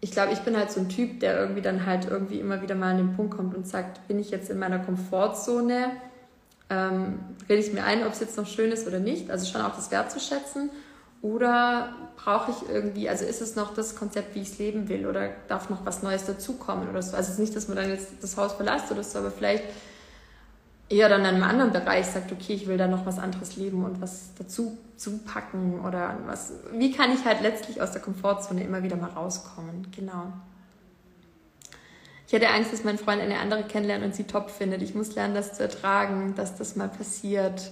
ich glaube, ich bin halt so ein Typ, der irgendwie dann halt irgendwie immer wieder mal an den Punkt kommt und sagt, bin ich jetzt in meiner Komfortzone? Ähm, rede ich mir ein, ob es jetzt noch schön ist oder nicht. Also schon auch das wertzuschätzen. Oder brauche ich irgendwie, also ist es noch das Konzept, wie ich es leben will oder darf noch was Neues dazukommen oder so. Also es ist nicht, dass man dann jetzt das Haus verlässt oder so, aber vielleicht eher dann in einem anderen Bereich sagt, okay, ich will da noch was anderes leben und was dazu zupacken oder was. Wie kann ich halt letztlich aus der Komfortzone immer wieder mal rauskommen? Genau. Ich hatte Angst, dass mein Freund eine andere kennenlernt und sie top findet. Ich muss lernen, das zu ertragen, dass das mal passiert.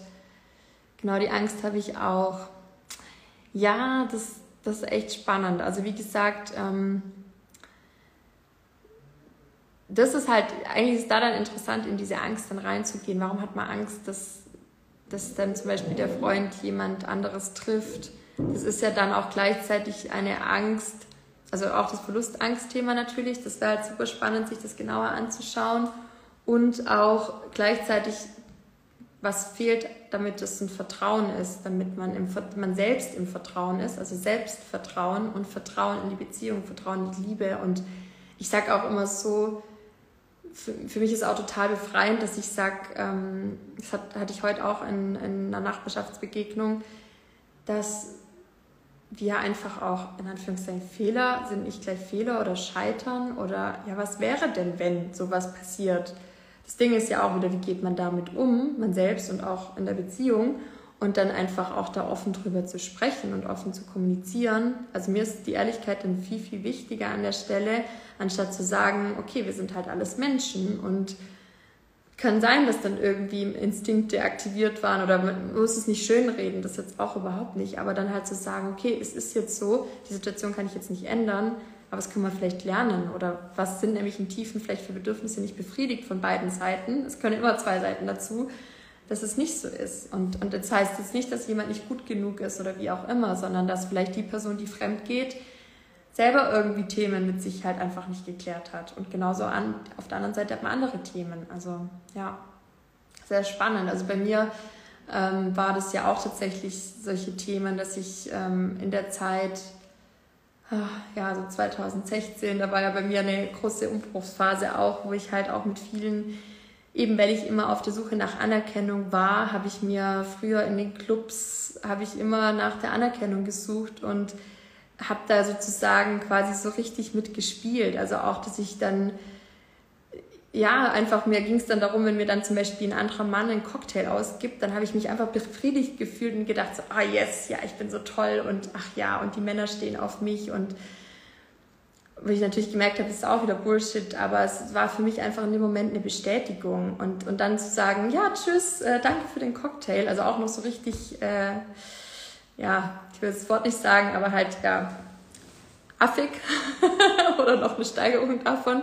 Genau die Angst habe ich auch. Ja, das, das ist echt spannend. Also wie gesagt, ähm, das ist halt, eigentlich ist da dann interessant, in diese Angst dann reinzugehen. Warum hat man Angst, dass, dass dann zum Beispiel der Freund jemand anderes trifft? Das ist ja dann auch gleichzeitig eine Angst, also auch das Verlustangstthema natürlich. Das wäre halt super spannend, sich das genauer anzuschauen. Und auch gleichzeitig was fehlt, damit es ein Vertrauen ist, damit man, im, man selbst im Vertrauen ist, also Selbstvertrauen und Vertrauen in die Beziehung, Vertrauen in die Liebe. Und ich sage auch immer so, für, für, mich ist auch total befreiend, dass ich sage, ähm, das hat, hatte ich heute auch in, in einer Nachbarschaftsbegegnung, dass wir einfach auch in Anführungszeichen Fehler sind nicht gleich Fehler oder Scheitern oder ja, was wäre denn, wenn sowas passiert? Das Ding ist ja auch wieder, wie geht man damit um, man selbst und auch in der Beziehung und dann einfach auch da offen drüber zu sprechen und offen zu kommunizieren. Also mir ist die Ehrlichkeit dann viel, viel wichtiger an der Stelle, anstatt zu sagen, okay, wir sind halt alles Menschen und kann sein, dass dann irgendwie Instinkte aktiviert waren oder man muss es nicht schönreden, das jetzt auch überhaupt nicht, aber dann halt zu sagen, okay, es ist jetzt so, die Situation kann ich jetzt nicht ändern, aber was kann man vielleicht lernen? Oder was sind nämlich in Tiefen vielleicht für Bedürfnisse nicht befriedigt von beiden Seiten? Es können immer zwei Seiten dazu, dass es nicht so ist. Und, und das heißt jetzt nicht, dass jemand nicht gut genug ist oder wie auch immer, sondern dass vielleicht die Person, die fremd geht, selber irgendwie Themen mit sich halt einfach nicht geklärt hat. Und genauso an, auf der anderen Seite hat man andere Themen. Also ja, sehr spannend. Also bei mir ähm, war das ja auch tatsächlich solche Themen, dass ich ähm, in der Zeit ja, so 2016, da war ja bei mir eine große Umbruchsphase auch, wo ich halt auch mit vielen, eben weil ich immer auf der Suche nach Anerkennung war, habe ich mir früher in den Clubs, habe ich immer nach der Anerkennung gesucht und habe da sozusagen quasi so richtig mitgespielt. Also auch, dass ich dann ja, einfach mir ging es dann darum, wenn mir dann zum Beispiel ein anderer Mann einen Cocktail ausgibt, dann habe ich mich einfach befriedigt gefühlt und gedacht so, ah yes, ja, ich bin so toll und ach ja, und die Männer stehen auf mich und wo ich natürlich gemerkt habe, ist auch wieder Bullshit, aber es war für mich einfach in dem Moment eine Bestätigung und, und dann zu sagen, ja, tschüss, äh, danke für den Cocktail, also auch noch so richtig, äh, ja, will das Wort nicht sagen, aber halt, ja, affig oder noch eine Steigerung davon.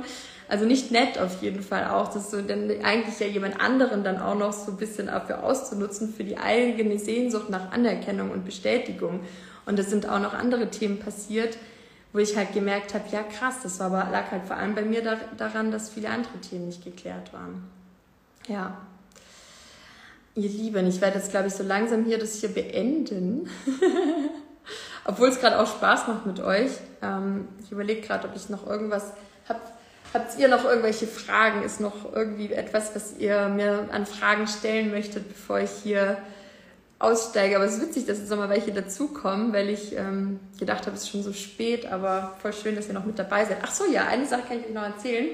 Also nicht nett auf jeden Fall auch, das so dann eigentlich ja jemand anderen dann auch noch so ein bisschen dafür auszunutzen für die eigene Sehnsucht nach Anerkennung und Bestätigung. Und es sind auch noch andere Themen passiert, wo ich halt gemerkt habe, ja krass, das war lag halt vor allem bei mir da, daran, dass viele andere Themen nicht geklärt waren. Ja. Ihr Lieben, ich werde jetzt, glaube ich, so langsam hier das hier beenden. Obwohl es gerade auch Spaß macht mit euch. Ähm, ich überlege gerade, ob ich noch irgendwas habe. Habt ihr noch irgendwelche Fragen? Ist noch irgendwie etwas, was ihr mir an Fragen stellen möchtet, bevor ich hier aussteige? Aber es ist witzig, dass jetzt nochmal welche dazukommen, weil ich ähm, gedacht habe, es ist schon so spät, aber voll schön, dass ihr noch mit dabei seid. Ach so, ja, eine Sache kann ich euch noch erzählen.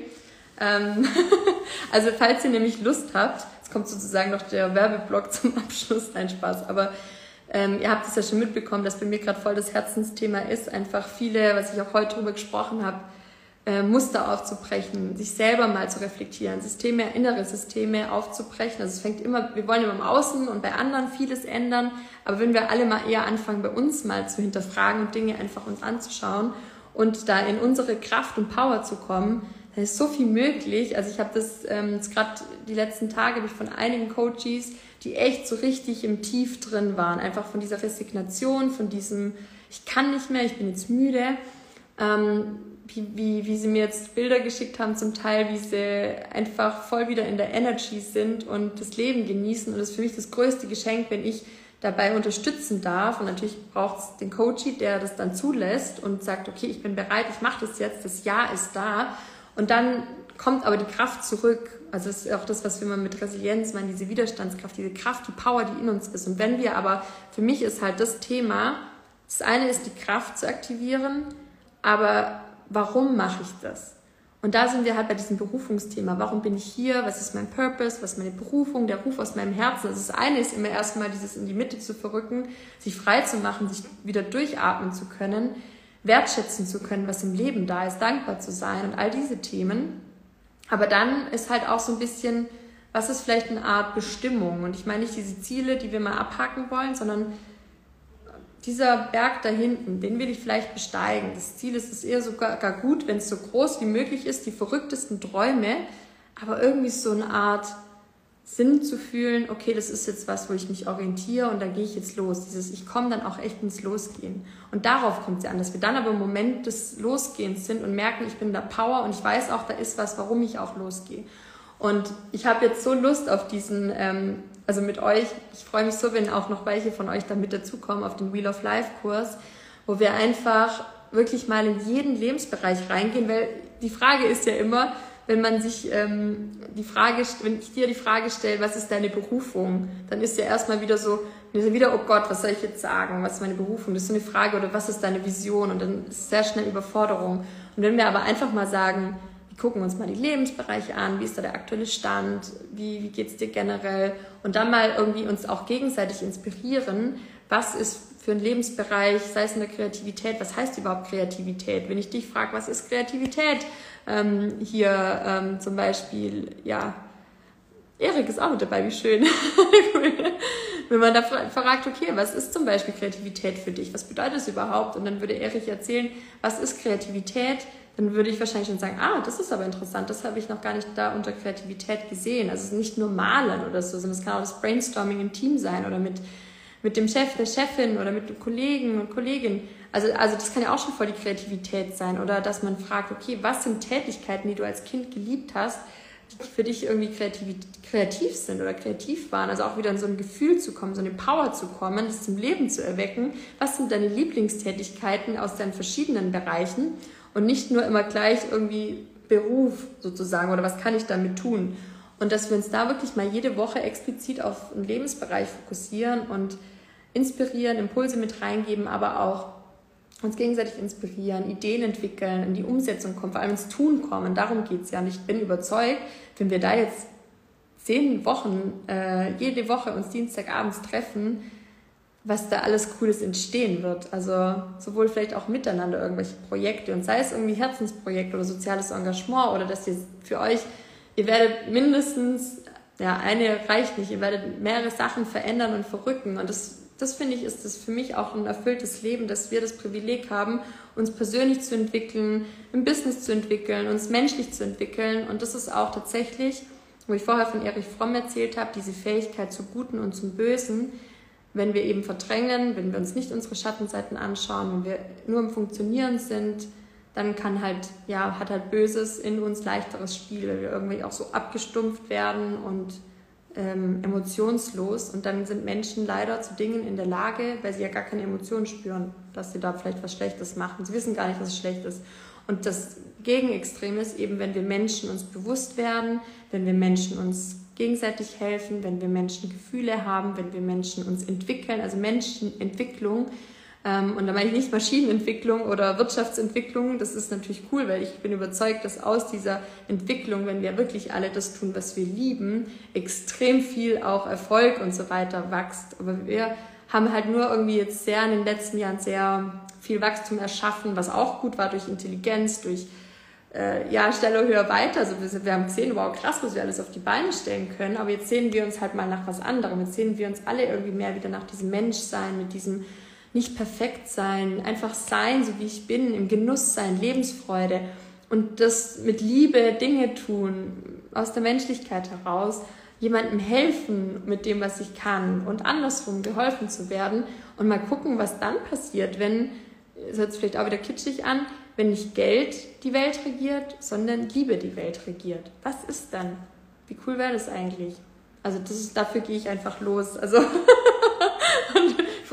Ähm also, falls ihr nämlich Lust habt, jetzt kommt sozusagen noch der Werbeblock zum Abschluss, ein Spaß, aber ähm, ihr habt es ja schon mitbekommen, dass bei mir gerade voll das Herzensthema ist, einfach viele, was ich auch heute darüber gesprochen habe, äh, Muster aufzubrechen, sich selber mal zu reflektieren, Systeme, innere Systeme aufzubrechen. Also es fängt immer, wir wollen immer im Außen und bei anderen vieles ändern, aber wenn wir alle mal eher anfangen, bei uns mal zu hinterfragen und Dinge einfach uns anzuschauen und da in unsere Kraft und Power zu kommen, da ist so viel möglich. Also ich habe das ähm, gerade die letzten Tage ich von einigen Coaches, die echt so richtig im Tief drin waren, einfach von dieser Resignation, von diesem ich kann nicht mehr, ich bin jetzt müde. Ähm, wie, wie, wie sie mir jetzt Bilder geschickt haben, zum Teil, wie sie einfach voll wieder in der Energy sind und das Leben genießen. Und das ist für mich das größte Geschenk, wenn ich dabei unterstützen darf. Und natürlich braucht es den Coach, der das dann zulässt und sagt, okay, ich bin bereit, ich mache das jetzt, das Ja ist da. Und dann kommt aber die Kraft zurück. Also das ist auch das, was wir mal mit Resilienz meinen, diese Widerstandskraft, diese Kraft, die Power, die in uns ist. Und wenn wir aber, für mich ist halt das Thema, das eine ist die Kraft zu aktivieren, aber warum mache ich das? Und da sind wir halt bei diesem Berufungsthema. Warum bin ich hier? Was ist mein Purpose? Was ist meine Berufung? Der Ruf aus meinem Herzen. Also das eine ist immer erstmal dieses in die Mitte zu verrücken, sich frei zu machen, sich wieder durchatmen zu können wertschätzen zu können, was im Leben da ist, dankbar zu sein und all diese Themen. Aber dann ist halt auch so ein bisschen, was ist vielleicht eine Art Bestimmung? Und ich meine nicht diese Ziele, die wir mal abhaken wollen, sondern dieser Berg da hinten, den will ich vielleicht besteigen. Das Ziel ist es eher sogar gar gut, wenn es so groß wie möglich ist, die verrücktesten Träume, aber irgendwie so eine Art Sinn zu fühlen, okay, das ist jetzt was, wo ich mich orientiere und da gehe ich jetzt los. Dieses, ich komme dann auch echt ins Losgehen. Und darauf kommt es ja an, dass wir dann aber im Moment des Losgehens sind und merken, ich bin da Power und ich weiß auch, da ist was, warum ich auch losgehe. Und ich habe jetzt so Lust auf diesen, ähm, also mit euch, ich freue mich so, wenn auch noch welche von euch da mit dazukommen auf den Wheel of Life Kurs, wo wir einfach wirklich mal in jeden Lebensbereich reingehen, weil die Frage ist ja immer, wenn man sich ähm, die Frage, wenn ich dir die Frage stelle, was ist deine Berufung, dann ist ja erstmal wieder so, wieder, oh Gott, was soll ich jetzt sagen, was ist meine Berufung? Das ist so eine Frage, oder was ist deine Vision? Und dann ist sehr schnell Überforderung. Und wenn wir aber einfach mal sagen, wir gucken uns mal die Lebensbereiche an, wie ist da der aktuelle Stand, wie, wie geht es dir generell? Und dann mal irgendwie uns auch gegenseitig inspirieren, was ist für einen Lebensbereich, sei es in der Kreativität, was heißt überhaupt Kreativität? Wenn ich dich frage, was ist Kreativität? Ähm, hier ähm, zum Beispiel, ja, Erik ist auch mit dabei, wie schön. Wenn man da fragt, okay, was ist zum Beispiel Kreativität für dich? Was bedeutet es überhaupt? Und dann würde Erik erzählen, was ist Kreativität? Dann würde ich wahrscheinlich schon sagen, ah, das ist aber interessant, das habe ich noch gar nicht da unter Kreativität gesehen. Also es ist nicht nur Malen oder so, sondern es kann auch das Brainstorming im Team sein oder mit, mit dem Chef, der Chefin oder mit Kollegen und Kolleginnen. Also, also das kann ja auch schon voll die Kreativität sein. Oder dass man fragt, okay, was sind Tätigkeiten, die du als Kind geliebt hast, die für dich irgendwie kreativ, kreativ sind oder kreativ waren. Also auch wieder in so ein Gefühl zu kommen, so eine Power zu kommen, das zum Leben zu erwecken. Was sind deine Lieblingstätigkeiten aus deinen verschiedenen Bereichen? Und nicht nur immer gleich irgendwie Beruf sozusagen oder was kann ich damit tun? Und dass wir uns da wirklich mal jede Woche explizit auf einen Lebensbereich fokussieren und inspirieren, Impulse mit reingeben, aber auch uns gegenseitig inspirieren, Ideen entwickeln, in die Umsetzung kommen, vor allem ins Tun kommen. Darum geht es ja. Und ich bin überzeugt, wenn wir da jetzt zehn Wochen, äh, jede Woche uns Dienstagabends treffen, was da alles Cooles entstehen wird. Also sowohl vielleicht auch miteinander irgendwelche Projekte und sei es irgendwie Herzensprojekt oder soziales Engagement oder dass ihr für euch, ihr werdet mindestens, ja, eine reicht nicht, ihr werdet mehrere Sachen verändern und verrücken und das das finde ich, ist das für mich auch ein erfülltes Leben, dass wir das Privileg haben, uns persönlich zu entwickeln, im Business zu entwickeln, uns menschlich zu entwickeln. Und das ist auch tatsächlich, wo ich vorher von Erich Fromm erzählt habe, diese Fähigkeit zum Guten und zum Bösen, wenn wir eben verdrängen, wenn wir uns nicht unsere Schattenseiten anschauen, wenn wir nur im Funktionieren sind, dann kann halt, ja, hat halt Böses in uns leichteres Spiel, weil wir irgendwie auch so abgestumpft werden und ähm, emotionslos. Und dann sind Menschen leider zu Dingen in der Lage, weil sie ja gar keine Emotionen spüren, dass sie da vielleicht was Schlechtes machen. Sie wissen gar nicht, was schlecht ist. Und das Gegenextrem ist eben, wenn wir Menschen uns bewusst werden, wenn wir Menschen uns gegenseitig helfen, wenn wir Menschen Gefühle haben, wenn wir Menschen uns entwickeln, also Menschenentwicklung und da meine ich nicht Maschinenentwicklung oder Wirtschaftsentwicklung. Das ist natürlich cool, weil ich bin überzeugt, dass aus dieser Entwicklung, wenn wir wirklich alle das tun, was wir lieben, extrem viel auch Erfolg und so weiter wächst. Aber wir haben halt nur irgendwie jetzt sehr in den letzten Jahren sehr viel Wachstum erschaffen, was auch gut war durch Intelligenz, durch äh, ja, schneller, höher, weiter. Also wir, wir, haben gesehen, wow, krass, was wir alles auf die Beine stellen können. Aber jetzt sehen wir uns halt mal nach was anderem. Jetzt sehen wir uns alle irgendwie mehr wieder nach diesem Menschsein, mit diesem nicht perfekt sein, einfach sein, so wie ich bin, im Genuss sein, Lebensfreude und das mit Liebe Dinge tun, aus der Menschlichkeit heraus, jemandem helfen mit dem, was ich kann und andersrum geholfen zu werden und mal gucken, was dann passiert, wenn, das hört vielleicht auch wieder kitschig an, wenn nicht Geld die Welt regiert, sondern Liebe die Welt regiert. Was ist dann? Wie cool wäre das eigentlich? Also das dafür gehe ich einfach los. Also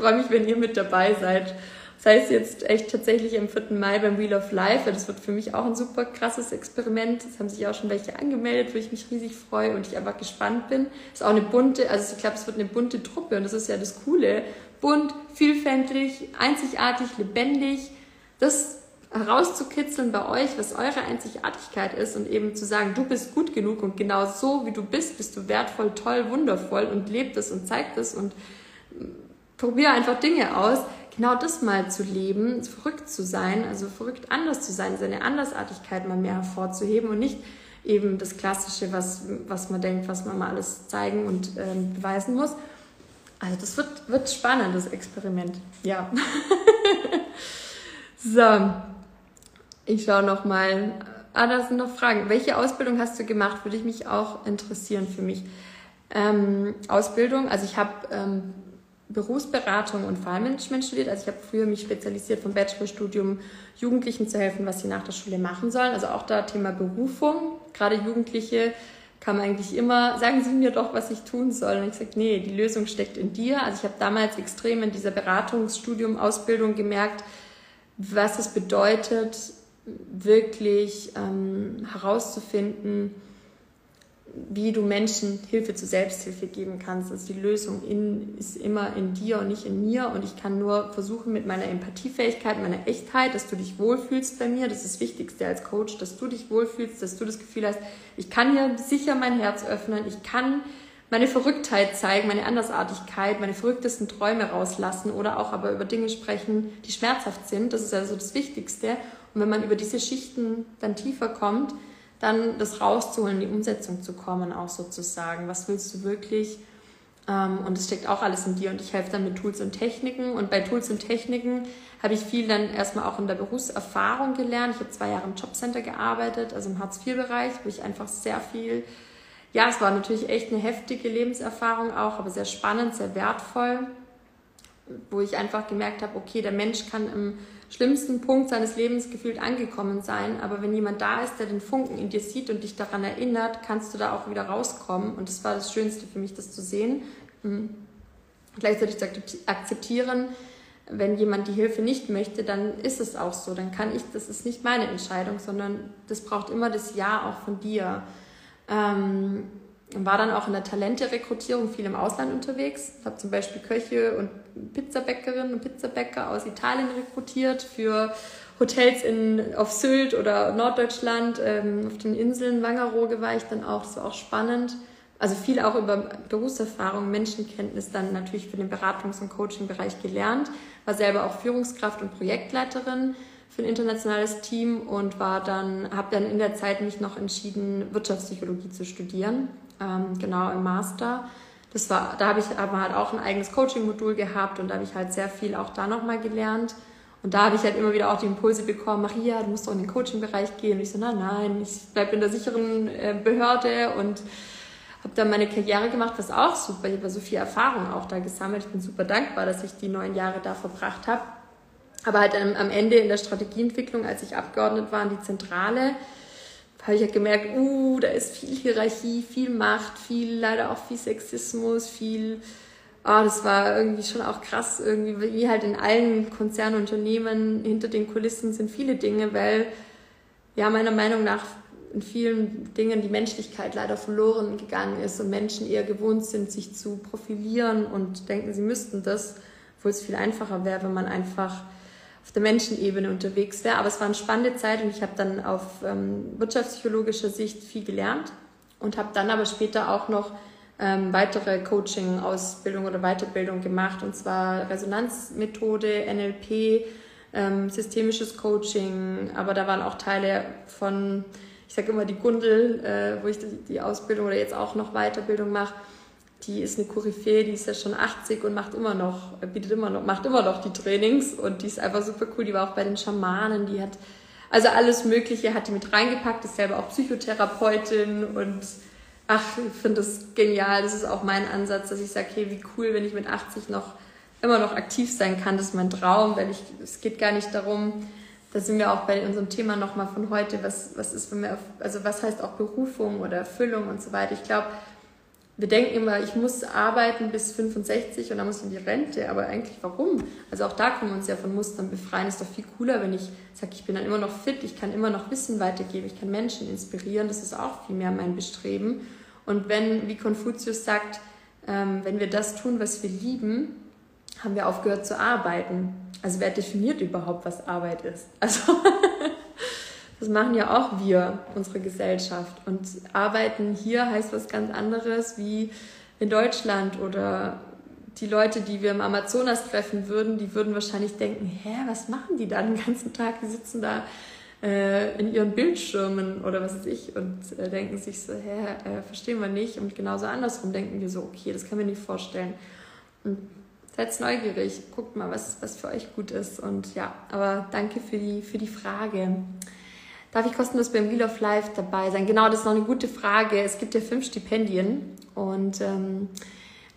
freue mich, wenn ihr mit dabei seid. Sei es jetzt echt tatsächlich am 4. Mai beim Wheel of Life. Das wird für mich auch ein super krasses Experiment. Es haben sich auch schon welche angemeldet, wo ich mich riesig freue und ich einfach gespannt bin. Es ist auch eine bunte, also ich glaube, es wird eine bunte Truppe und das ist ja das Coole. Bunt, vielfältig, einzigartig, lebendig. Das herauszukitzeln bei euch, was eure Einzigartigkeit ist und eben zu sagen, du bist gut genug und genau so wie du bist, bist du wertvoll, toll, wundervoll und lebt es und zeigt es und probiere einfach Dinge aus, genau das mal zu leben, verrückt zu sein, also verrückt anders zu sein, seine Andersartigkeit mal mehr hervorzuheben und nicht eben das Klassische, was, was man denkt, was man mal alles zeigen und ähm, beweisen muss. Also das wird, wird spannend, das Experiment. Ja. so, ich schaue noch mal. Ah, da sind noch Fragen. Welche Ausbildung hast du gemacht? Würde ich mich auch interessieren für mich. Ähm, Ausbildung, also ich habe ähm, Berufsberatung und Fallmanagement studiert. Also ich habe früher mich spezialisiert vom Bachelorstudium, Jugendlichen zu helfen, was sie nach der Schule machen sollen. Also auch da Thema Berufung. Gerade Jugendliche kam eigentlich immer, sagen Sie mir doch, was ich tun soll. Und ich sage, nee, die Lösung steckt in dir. Also ich habe damals extrem in dieser Beratungsstudium, Ausbildung gemerkt, was es bedeutet, wirklich ähm, herauszufinden, wie du Menschen Hilfe zur Selbsthilfe geben kannst. Also die Lösung in, ist immer in dir und nicht in mir. Und ich kann nur versuchen mit meiner Empathiefähigkeit, meiner Echtheit, dass du dich wohlfühlst bei mir. Das ist das Wichtigste als Coach, dass du dich wohlfühlst, dass du das Gefühl hast, ich kann hier sicher mein Herz öffnen, ich kann meine Verrücktheit zeigen, meine Andersartigkeit, meine verrücktesten Träume rauslassen oder auch aber über Dinge sprechen, die schmerzhaft sind. Das ist also das Wichtigste. Und wenn man über diese Schichten dann tiefer kommt, dann das rauszuholen, in die Umsetzung zu kommen, auch sozusagen. Was willst du wirklich? Ähm, und es steckt auch alles in dir und ich helfe dann mit Tools und Techniken. Und bei Tools und Techniken habe ich viel dann erstmal auch in der Berufserfahrung gelernt. Ich habe zwei Jahre im Jobcenter gearbeitet, also im Hartz-IV-Bereich, wo ich einfach sehr viel, ja, es war natürlich echt eine heftige Lebenserfahrung auch, aber sehr spannend, sehr wertvoll, wo ich einfach gemerkt habe, okay, der Mensch kann im schlimmsten Punkt seines Lebens gefühlt angekommen sein. Aber wenn jemand da ist, der den Funken in dir sieht und dich daran erinnert, kannst du da auch wieder rauskommen. Und das war das Schönste für mich, das zu sehen. Mhm. Gleichzeitig zu akzeptieren, wenn jemand die Hilfe nicht möchte, dann ist es auch so. Dann kann ich, das ist nicht meine Entscheidung, sondern das braucht immer das Ja auch von dir. Ähm, war dann auch in der Talente-Rekrutierung viel im Ausland unterwegs. Habe zum Beispiel Köche und Pizzabäckerinnen und Pizzabäcker aus Italien rekrutiert für Hotels in, auf Sylt oder Norddeutschland. Ähm, auf den Inseln Wangerooge war ich dann auch. Das war auch spannend. Also viel auch über Berufserfahrung, Menschenkenntnis dann natürlich für den Beratungs- und Coaching-Bereich gelernt. War selber auch Führungskraft und Projektleiterin für ein internationales Team und war dann, habe dann in der Zeit mich noch entschieden, Wirtschaftspsychologie zu studieren, ähm, genau im Master. das war, da habe ich aber halt auch ein eigenes Coaching-Modul gehabt und da habe ich halt sehr viel auch da nochmal gelernt. Und da habe ich halt immer wieder auch die Impulse bekommen, Maria, du musst doch in den Coaching-Bereich gehen. Und ich so, nein, nein, ich bleibe in der sicheren äh, Behörde und habe dann meine Karriere gemacht, was auch super. Ich habe so viel Erfahrung auch da gesammelt. Ich bin super dankbar, dass ich die neun Jahre da verbracht habe. Aber halt am Ende in der Strategieentwicklung, als ich Abgeordnet war in die Zentrale, habe ich halt gemerkt, uh, da ist viel Hierarchie, viel Macht, viel, leider auch viel Sexismus, viel, oh, das war irgendwie schon auch krass, irgendwie, wie halt in allen Konzernunternehmen hinter den Kulissen sind viele Dinge, weil, ja, meiner Meinung nach in vielen Dingen die Menschlichkeit leider verloren gegangen ist und Menschen eher gewohnt sind, sich zu profilieren und denken, sie müssten das, obwohl es viel einfacher wäre, wenn man einfach auf der Menschenebene unterwegs wäre. Aber es war eine spannende Zeit und ich habe dann auf ähm, wirtschaftspsychologischer Sicht viel gelernt und habe dann aber später auch noch ähm, weitere Coaching-Ausbildung oder Weiterbildung gemacht und zwar Resonanzmethode, NLP, ähm, systemisches Coaching, aber da waren auch Teile von, ich sage immer die Gundel, äh, wo ich die, die Ausbildung oder jetzt auch noch Weiterbildung mache die ist eine Koryphäe, die ist ja schon 80 und macht immer noch, bietet immer noch, macht immer noch die Trainings und die ist einfach super cool. Die war auch bei den Schamanen, die hat also alles Mögliche hat die mit reingepackt, ist selber auch Psychotherapeutin und ach, ich finde das genial. Das ist auch mein Ansatz, dass ich sage, hey, wie cool, wenn ich mit 80 noch immer noch aktiv sein kann. Das ist mein Traum, weil ich, es geht gar nicht darum, da sind wir auch bei unserem Thema nochmal von heute, was, was ist, wenn wir, also was heißt auch Berufung oder Erfüllung und so weiter. Ich glaube, wir denken immer, ich muss arbeiten bis 65 und dann muss ich in die Rente. Aber eigentlich warum? Also auch da können wir uns ja von Mustern befreien. Ist doch viel cooler, wenn ich sage, ich bin dann immer noch fit, ich kann immer noch Wissen weitergeben, ich kann Menschen inspirieren. Das ist auch viel mehr mein Bestreben. Und wenn, wie Konfuzius sagt, ähm, wenn wir das tun, was wir lieben, haben wir aufgehört zu arbeiten. Also wer definiert überhaupt, was Arbeit ist? Also Das machen ja auch wir, unsere Gesellschaft. Und arbeiten hier heißt was ganz anderes wie in Deutschland oder die Leute, die wir im Amazonas treffen würden, die würden wahrscheinlich denken, hä, was machen die da den ganzen Tag? Die sitzen da äh, in ihren Bildschirmen oder was weiß ich und äh, denken sich so, hä, äh, verstehen wir nicht. Und genauso andersrum denken wir so, okay, das kann mir nicht vorstellen. Und seid neugierig, guckt mal, was, was für euch gut ist. Und ja, aber danke für die, für die Frage. Darf ich kostenlos beim Wheel of Life dabei sein? Genau, das ist noch eine gute Frage. Es gibt ja fünf Stipendien und ähm,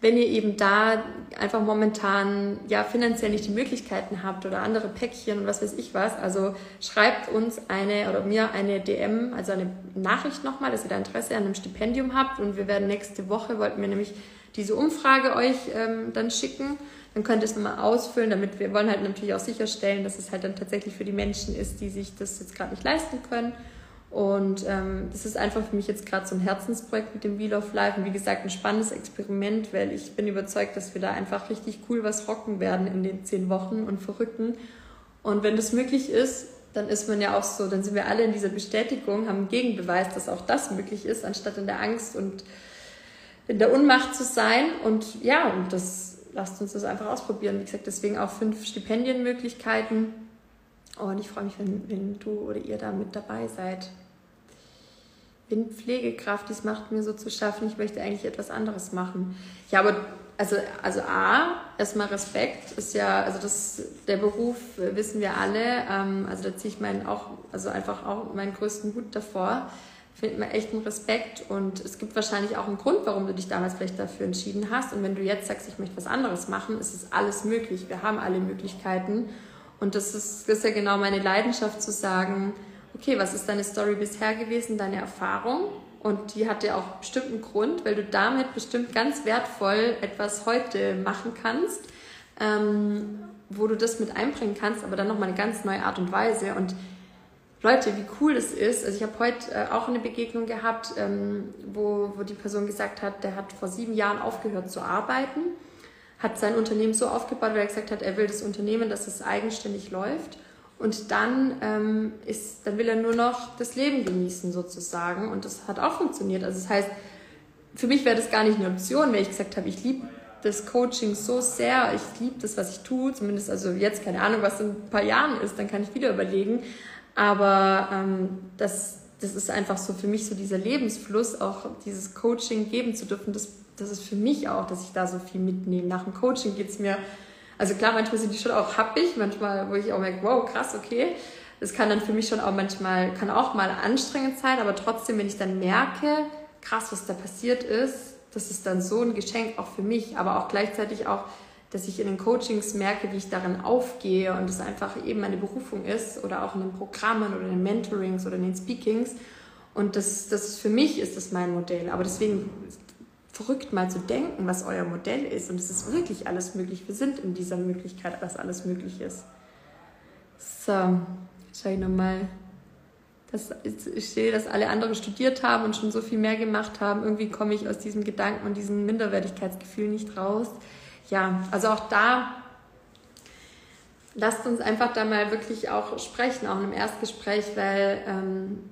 wenn ihr eben da einfach momentan ja finanziell nicht die Möglichkeiten habt oder andere Päckchen und was weiß ich was, also schreibt uns eine oder mir eine DM, also eine Nachricht nochmal, dass ihr da Interesse an einem Stipendium habt und wir werden nächste Woche, wollten wir nämlich diese Umfrage euch ähm, dann schicken dann könnt ihr es nochmal ausfüllen, damit wir wollen halt natürlich auch sicherstellen, dass es halt dann tatsächlich für die Menschen ist, die sich das jetzt gerade nicht leisten können. Und ähm, das ist einfach für mich jetzt gerade so ein Herzensprojekt mit dem Wheel of Life und wie gesagt ein spannendes Experiment, weil ich bin überzeugt, dass wir da einfach richtig cool was rocken werden in den zehn Wochen und verrücken. Und wenn das möglich ist, dann ist man ja auch so, dann sind wir alle in dieser Bestätigung, haben einen Gegenbeweis, dass auch das möglich ist, anstatt in der Angst und in der Unmacht zu sein. Und ja, und das lasst uns das einfach ausprobieren. Wie gesagt, deswegen auch fünf Stipendienmöglichkeiten. Und ich freue mich, wenn, wenn du oder ihr da mit dabei seid. Bin Pflegekraft, das macht mir so zu schaffen, ich möchte eigentlich etwas anderes machen. Ja, aber also, also A, erstmal Respekt, ist ja, also das, der Beruf wissen wir alle, ähm, also da ziehe ich meinen auch, also einfach auch meinen größten Hut davor findet man echt einen Respekt und es gibt wahrscheinlich auch einen Grund, warum du dich damals vielleicht dafür entschieden hast. Und wenn du jetzt sagst, ich möchte was anderes machen, ist es alles möglich. Wir haben alle Möglichkeiten. Und das ist, ist ja genau meine Leidenschaft zu sagen, okay, was ist deine Story bisher gewesen, deine Erfahrung? Und die hat ja auch bestimmt einen Grund, weil du damit bestimmt ganz wertvoll etwas heute machen kannst, ähm, wo du das mit einbringen kannst, aber dann nochmal eine ganz neue Art und Weise. Und Leute, wie cool das ist. Also ich habe heute äh, auch eine Begegnung gehabt, ähm, wo, wo die Person gesagt hat, der hat vor sieben Jahren aufgehört zu arbeiten, hat sein Unternehmen so aufgebaut, weil er gesagt hat, er will das Unternehmen, dass es eigenständig läuft. Und dann, ähm, ist, dann will er nur noch das Leben genießen sozusagen. Und das hat auch funktioniert. Also das heißt, für mich wäre das gar nicht eine Option, wenn ich gesagt habe, ich liebe das Coaching so sehr, ich liebe das, was ich tue, zumindest also jetzt keine Ahnung, was in ein paar Jahren ist, dann kann ich wieder überlegen. Aber ähm, das, das ist einfach so für mich so dieser Lebensfluss, auch dieses Coaching geben zu dürfen, das das ist für mich auch, dass ich da so viel mitnehme. Nach dem Coaching geht es mir, also klar, manchmal sind die schon auch happig, manchmal, wo ich auch merke, wow, krass, okay. Das kann dann für mich schon auch manchmal, kann auch mal anstrengend sein, aber trotzdem, wenn ich dann merke, krass, was da passiert ist, das ist dann so ein Geschenk auch für mich, aber auch gleichzeitig auch, dass ich in den Coachings merke, wie ich darin aufgehe und es einfach eben meine Berufung ist oder auch in den Programmen oder in den Mentorings oder in den Speakings. Und das, das für mich ist das mein Modell. Aber deswegen verrückt mal zu denken, was euer Modell ist. Und es ist wirklich alles möglich. Wir sind in dieser Möglichkeit, dass alles möglich ist. So, schau ich nochmal. Ich sehe, dass alle anderen studiert haben und schon so viel mehr gemacht haben. Irgendwie komme ich aus diesem Gedanken und diesem Minderwertigkeitsgefühl nicht raus. Ja, also auch da lasst uns einfach da mal wirklich auch sprechen, auch einem Erstgespräch, weil ähm,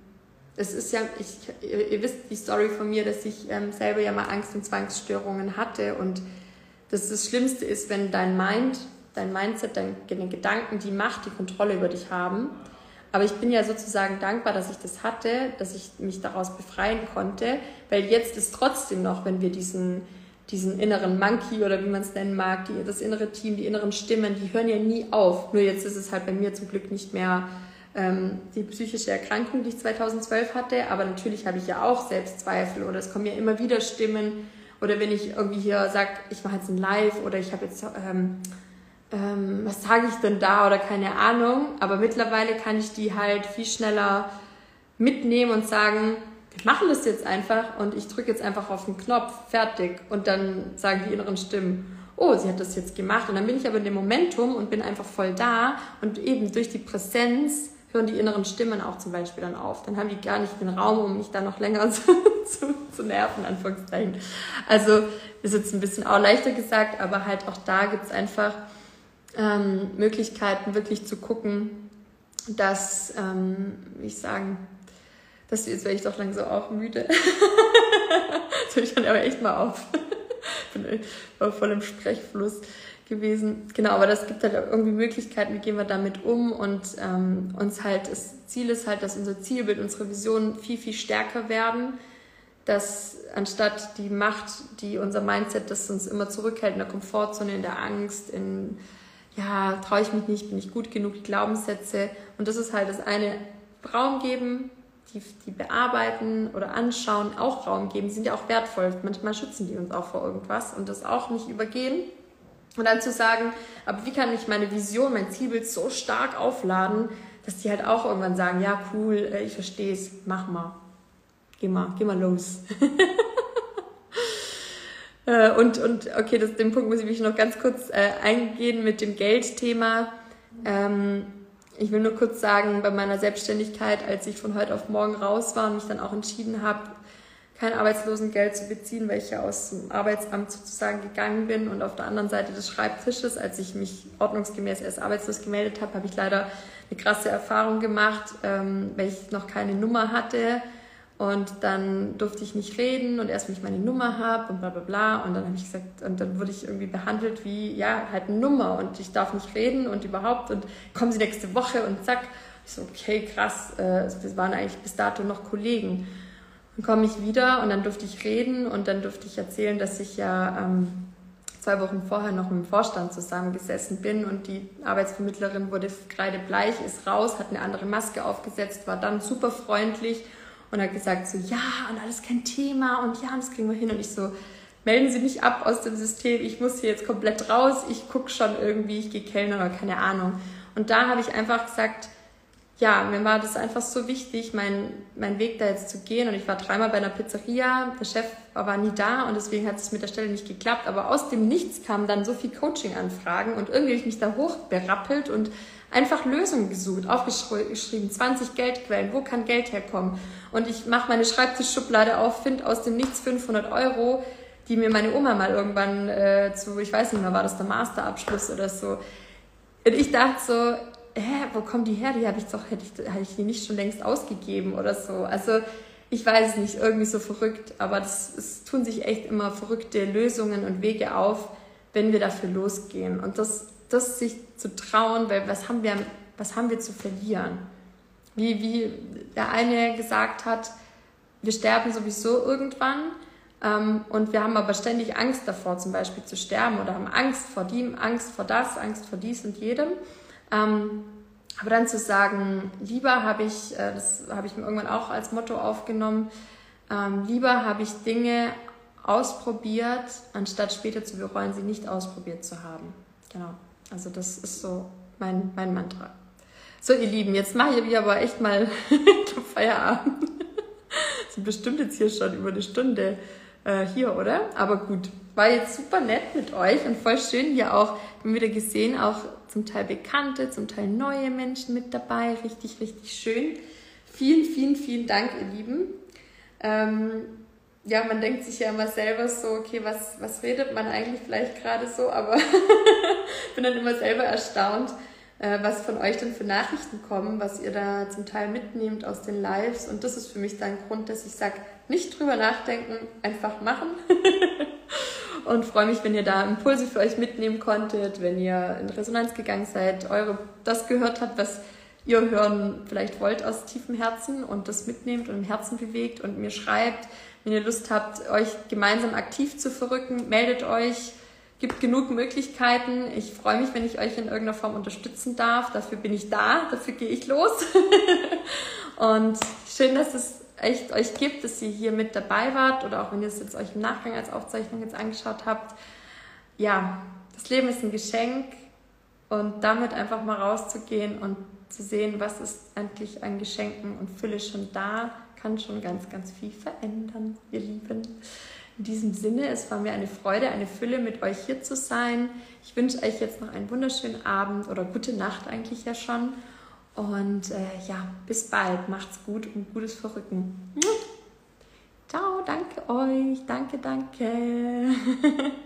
es ist ja, ich, ihr, ihr, wisst die Story von mir, dass ich ähm, selber ja mal Angst- und Zwangsstörungen hatte und dass das Schlimmste ist, wenn dein Mind, dein Mindset, deine Gedanken die Macht, die Kontrolle über dich haben. Aber ich bin ja sozusagen dankbar, dass ich das hatte, dass ich mich daraus befreien konnte, weil jetzt ist trotzdem noch, wenn wir diesen, diesen inneren Monkey oder wie man es nennen mag, die, das innere Team, die inneren Stimmen, die hören ja nie auf. Nur jetzt ist es halt bei mir zum Glück nicht mehr ähm, die psychische Erkrankung, die ich 2012 hatte. Aber natürlich habe ich ja auch Selbstzweifel oder es kommen ja immer wieder Stimmen. Oder wenn ich irgendwie hier sage, ich mache jetzt ein Live oder ich habe jetzt, ähm, ähm, was sage ich denn da oder keine Ahnung. Aber mittlerweile kann ich die halt viel schneller mitnehmen und sagen, machen das jetzt einfach und ich drücke jetzt einfach auf den Knopf, fertig. Und dann sagen die inneren Stimmen, oh, sie hat das jetzt gemacht. Und dann bin ich aber in dem Momentum und bin einfach voll da und eben durch die Präsenz hören die inneren Stimmen auch zum Beispiel dann auf. Dann haben die gar nicht den Raum, um mich da noch länger zu, zu, zu nerven, Anführungszeichen. Also ist jetzt ein bisschen auch leichter gesagt, aber halt auch da gibt es einfach ähm, Möglichkeiten, wirklich zu gucken, dass, ähm, wie ich sagen, dass jetzt werde ich doch langsam auch müde. Jetzt höre ich dann aber echt mal auf. bin voll im Sprechfluss gewesen. Genau, aber das gibt halt irgendwie Möglichkeiten, wie gehen wir damit um und ähm, uns halt, das Ziel ist halt, dass unser Zielbild, unsere Vision viel, viel stärker werden, dass anstatt die Macht, die unser Mindset, das uns immer zurückhält in der Komfortzone, in der Angst, in, ja, traue ich mich nicht, bin ich gut genug, die Glaubenssätze und das ist halt das eine, Raum geben, die, die bearbeiten oder anschauen, auch Raum geben, sind ja auch wertvoll. Manchmal schützen die uns auch vor irgendwas und das auch nicht übergehen und dann zu sagen, aber wie kann ich meine Vision, mein Zielbild so stark aufladen, dass die halt auch irgendwann sagen, ja, cool, äh, ich verstehe es, mach mal. Geh mal, geh mal los. Äh, und, und okay, das, den Punkt muss ich mich noch ganz kurz äh, eingehen mit dem Geldthema. Ähm, ich will nur kurz sagen, bei meiner Selbstständigkeit, als ich von heute auf morgen raus war und mich dann auch entschieden habe, kein Arbeitslosengeld zu beziehen, weil ich ja aus dem Arbeitsamt sozusagen gegangen bin und auf der anderen Seite des Schreibtisches, als ich mich ordnungsgemäß erst arbeitslos gemeldet habe, habe ich leider eine krasse Erfahrung gemacht, ähm, weil ich noch keine Nummer hatte und dann durfte ich nicht reden und erst wenn ich meine Nummer habe und bla bla bla. Und dann habe ich gesagt und dann wurde ich irgendwie behandelt wie ja halt eine Nummer. Und ich darf nicht reden und überhaupt. Und kommen Sie nächste Woche und zack. Ich so okay krass. Äh, wir waren eigentlich bis dato noch Kollegen. Dann komme ich wieder und dann durfte ich reden. Und dann durfte ich erzählen, dass ich ja ähm, zwei Wochen vorher noch mit dem Vorstand zusammengesessen bin. Und die Arbeitsvermittlerin wurde kreidebleich, ist raus, hat eine andere Maske aufgesetzt, war dann super freundlich und hat gesagt so, ja, und alles kein Thema und ja, das kriegen wir hin. Und ich so, melden Sie mich ab aus dem System, ich muss hier jetzt komplett raus, ich gucke schon irgendwie, ich gehe Kellner oder keine Ahnung. Und da habe ich einfach gesagt, ja, mir war das einfach so wichtig, meinen mein Weg da jetzt zu gehen. Und ich war dreimal bei einer Pizzeria, der Chef war nie da und deswegen hat es mit der Stelle nicht geklappt. Aber aus dem Nichts kamen dann so viel Coaching-Anfragen und irgendwie habe ich mich da hochberappelt und einfach Lösungen gesucht, aufgeschrieben, 20 Geldquellen, wo kann Geld herkommen? Und ich mache meine Schreibtischschublade auf, finde aus dem Nichts 500 Euro, die mir meine Oma mal irgendwann äh, zu, ich weiß nicht mehr, war das der Masterabschluss oder so. Und ich dachte so, hä, wo kommen die her? Die habe ich doch, hätte ich, hätte ich die nicht schon längst ausgegeben oder so. Also ich weiß es nicht, irgendwie so verrückt, aber das, es tun sich echt immer verrückte Lösungen und Wege auf, wenn wir dafür losgehen. Und das, das sich zu trauen, weil was haben wir, was haben wir zu verlieren? Wie, wie der eine gesagt hat, wir sterben sowieso irgendwann, Ähm, und wir haben aber ständig Angst davor, zum Beispiel zu sterben oder haben Angst vor dem, Angst vor das, Angst vor dies und jedem. Ähm, aber dann zu sagen, lieber habe ich, äh, das habe ich mir irgendwann auch als Motto aufgenommen, ähm, lieber habe ich Dinge ausprobiert, anstatt später zu bereuen, sie nicht ausprobiert zu haben. Genau. Also das ist so mein, mein Mantra. So, ihr Lieben, jetzt mache ich aber echt mal Feierabend. sind bestimmt jetzt hier schon über eine Stunde äh, hier, oder? Aber gut, war jetzt super nett mit euch und voll schön hier auch, haben wieder gesehen, auch zum Teil bekannte, zum Teil neue Menschen mit dabei. Richtig, richtig schön. Vielen, vielen, vielen Dank, ihr Lieben. Ähm, ja, man denkt sich ja immer selber so, okay, was, was redet man eigentlich vielleicht gerade so, aber bin dann immer selber erstaunt, äh, was von euch denn für Nachrichten kommen, was ihr da zum Teil mitnehmt aus den Lives. Und das ist für mich dann Grund, dass ich sage, nicht drüber nachdenken, einfach machen. und freue mich, wenn ihr da Impulse für euch mitnehmen konntet, wenn ihr in Resonanz gegangen seid, eure das gehört habt, was ihr hören vielleicht wollt aus tiefem Herzen und das mitnehmt und im Herzen bewegt und mir schreibt. Wenn ihr Lust habt, euch gemeinsam aktiv zu verrücken, meldet euch gibt genug Möglichkeiten. Ich freue mich, wenn ich euch in irgendeiner Form unterstützen darf. Dafür bin ich da, dafür gehe ich los. und schön, dass es echt euch gibt, dass ihr hier mit dabei wart oder auch wenn ihr es jetzt euch im Nachgang als Aufzeichnung jetzt angeschaut habt. Ja, das Leben ist ein Geschenk und damit einfach mal rauszugehen und zu sehen, was ist eigentlich an Geschenken und Fülle schon da, kann schon ganz, ganz viel verändern, ihr Lieben. In diesem Sinne, es war mir eine Freude, eine Fülle, mit euch hier zu sein. Ich wünsche euch jetzt noch einen wunderschönen Abend oder gute Nacht eigentlich ja schon. Und äh, ja, bis bald. Macht's gut und gutes Verrücken. Ciao, danke euch. Danke, danke.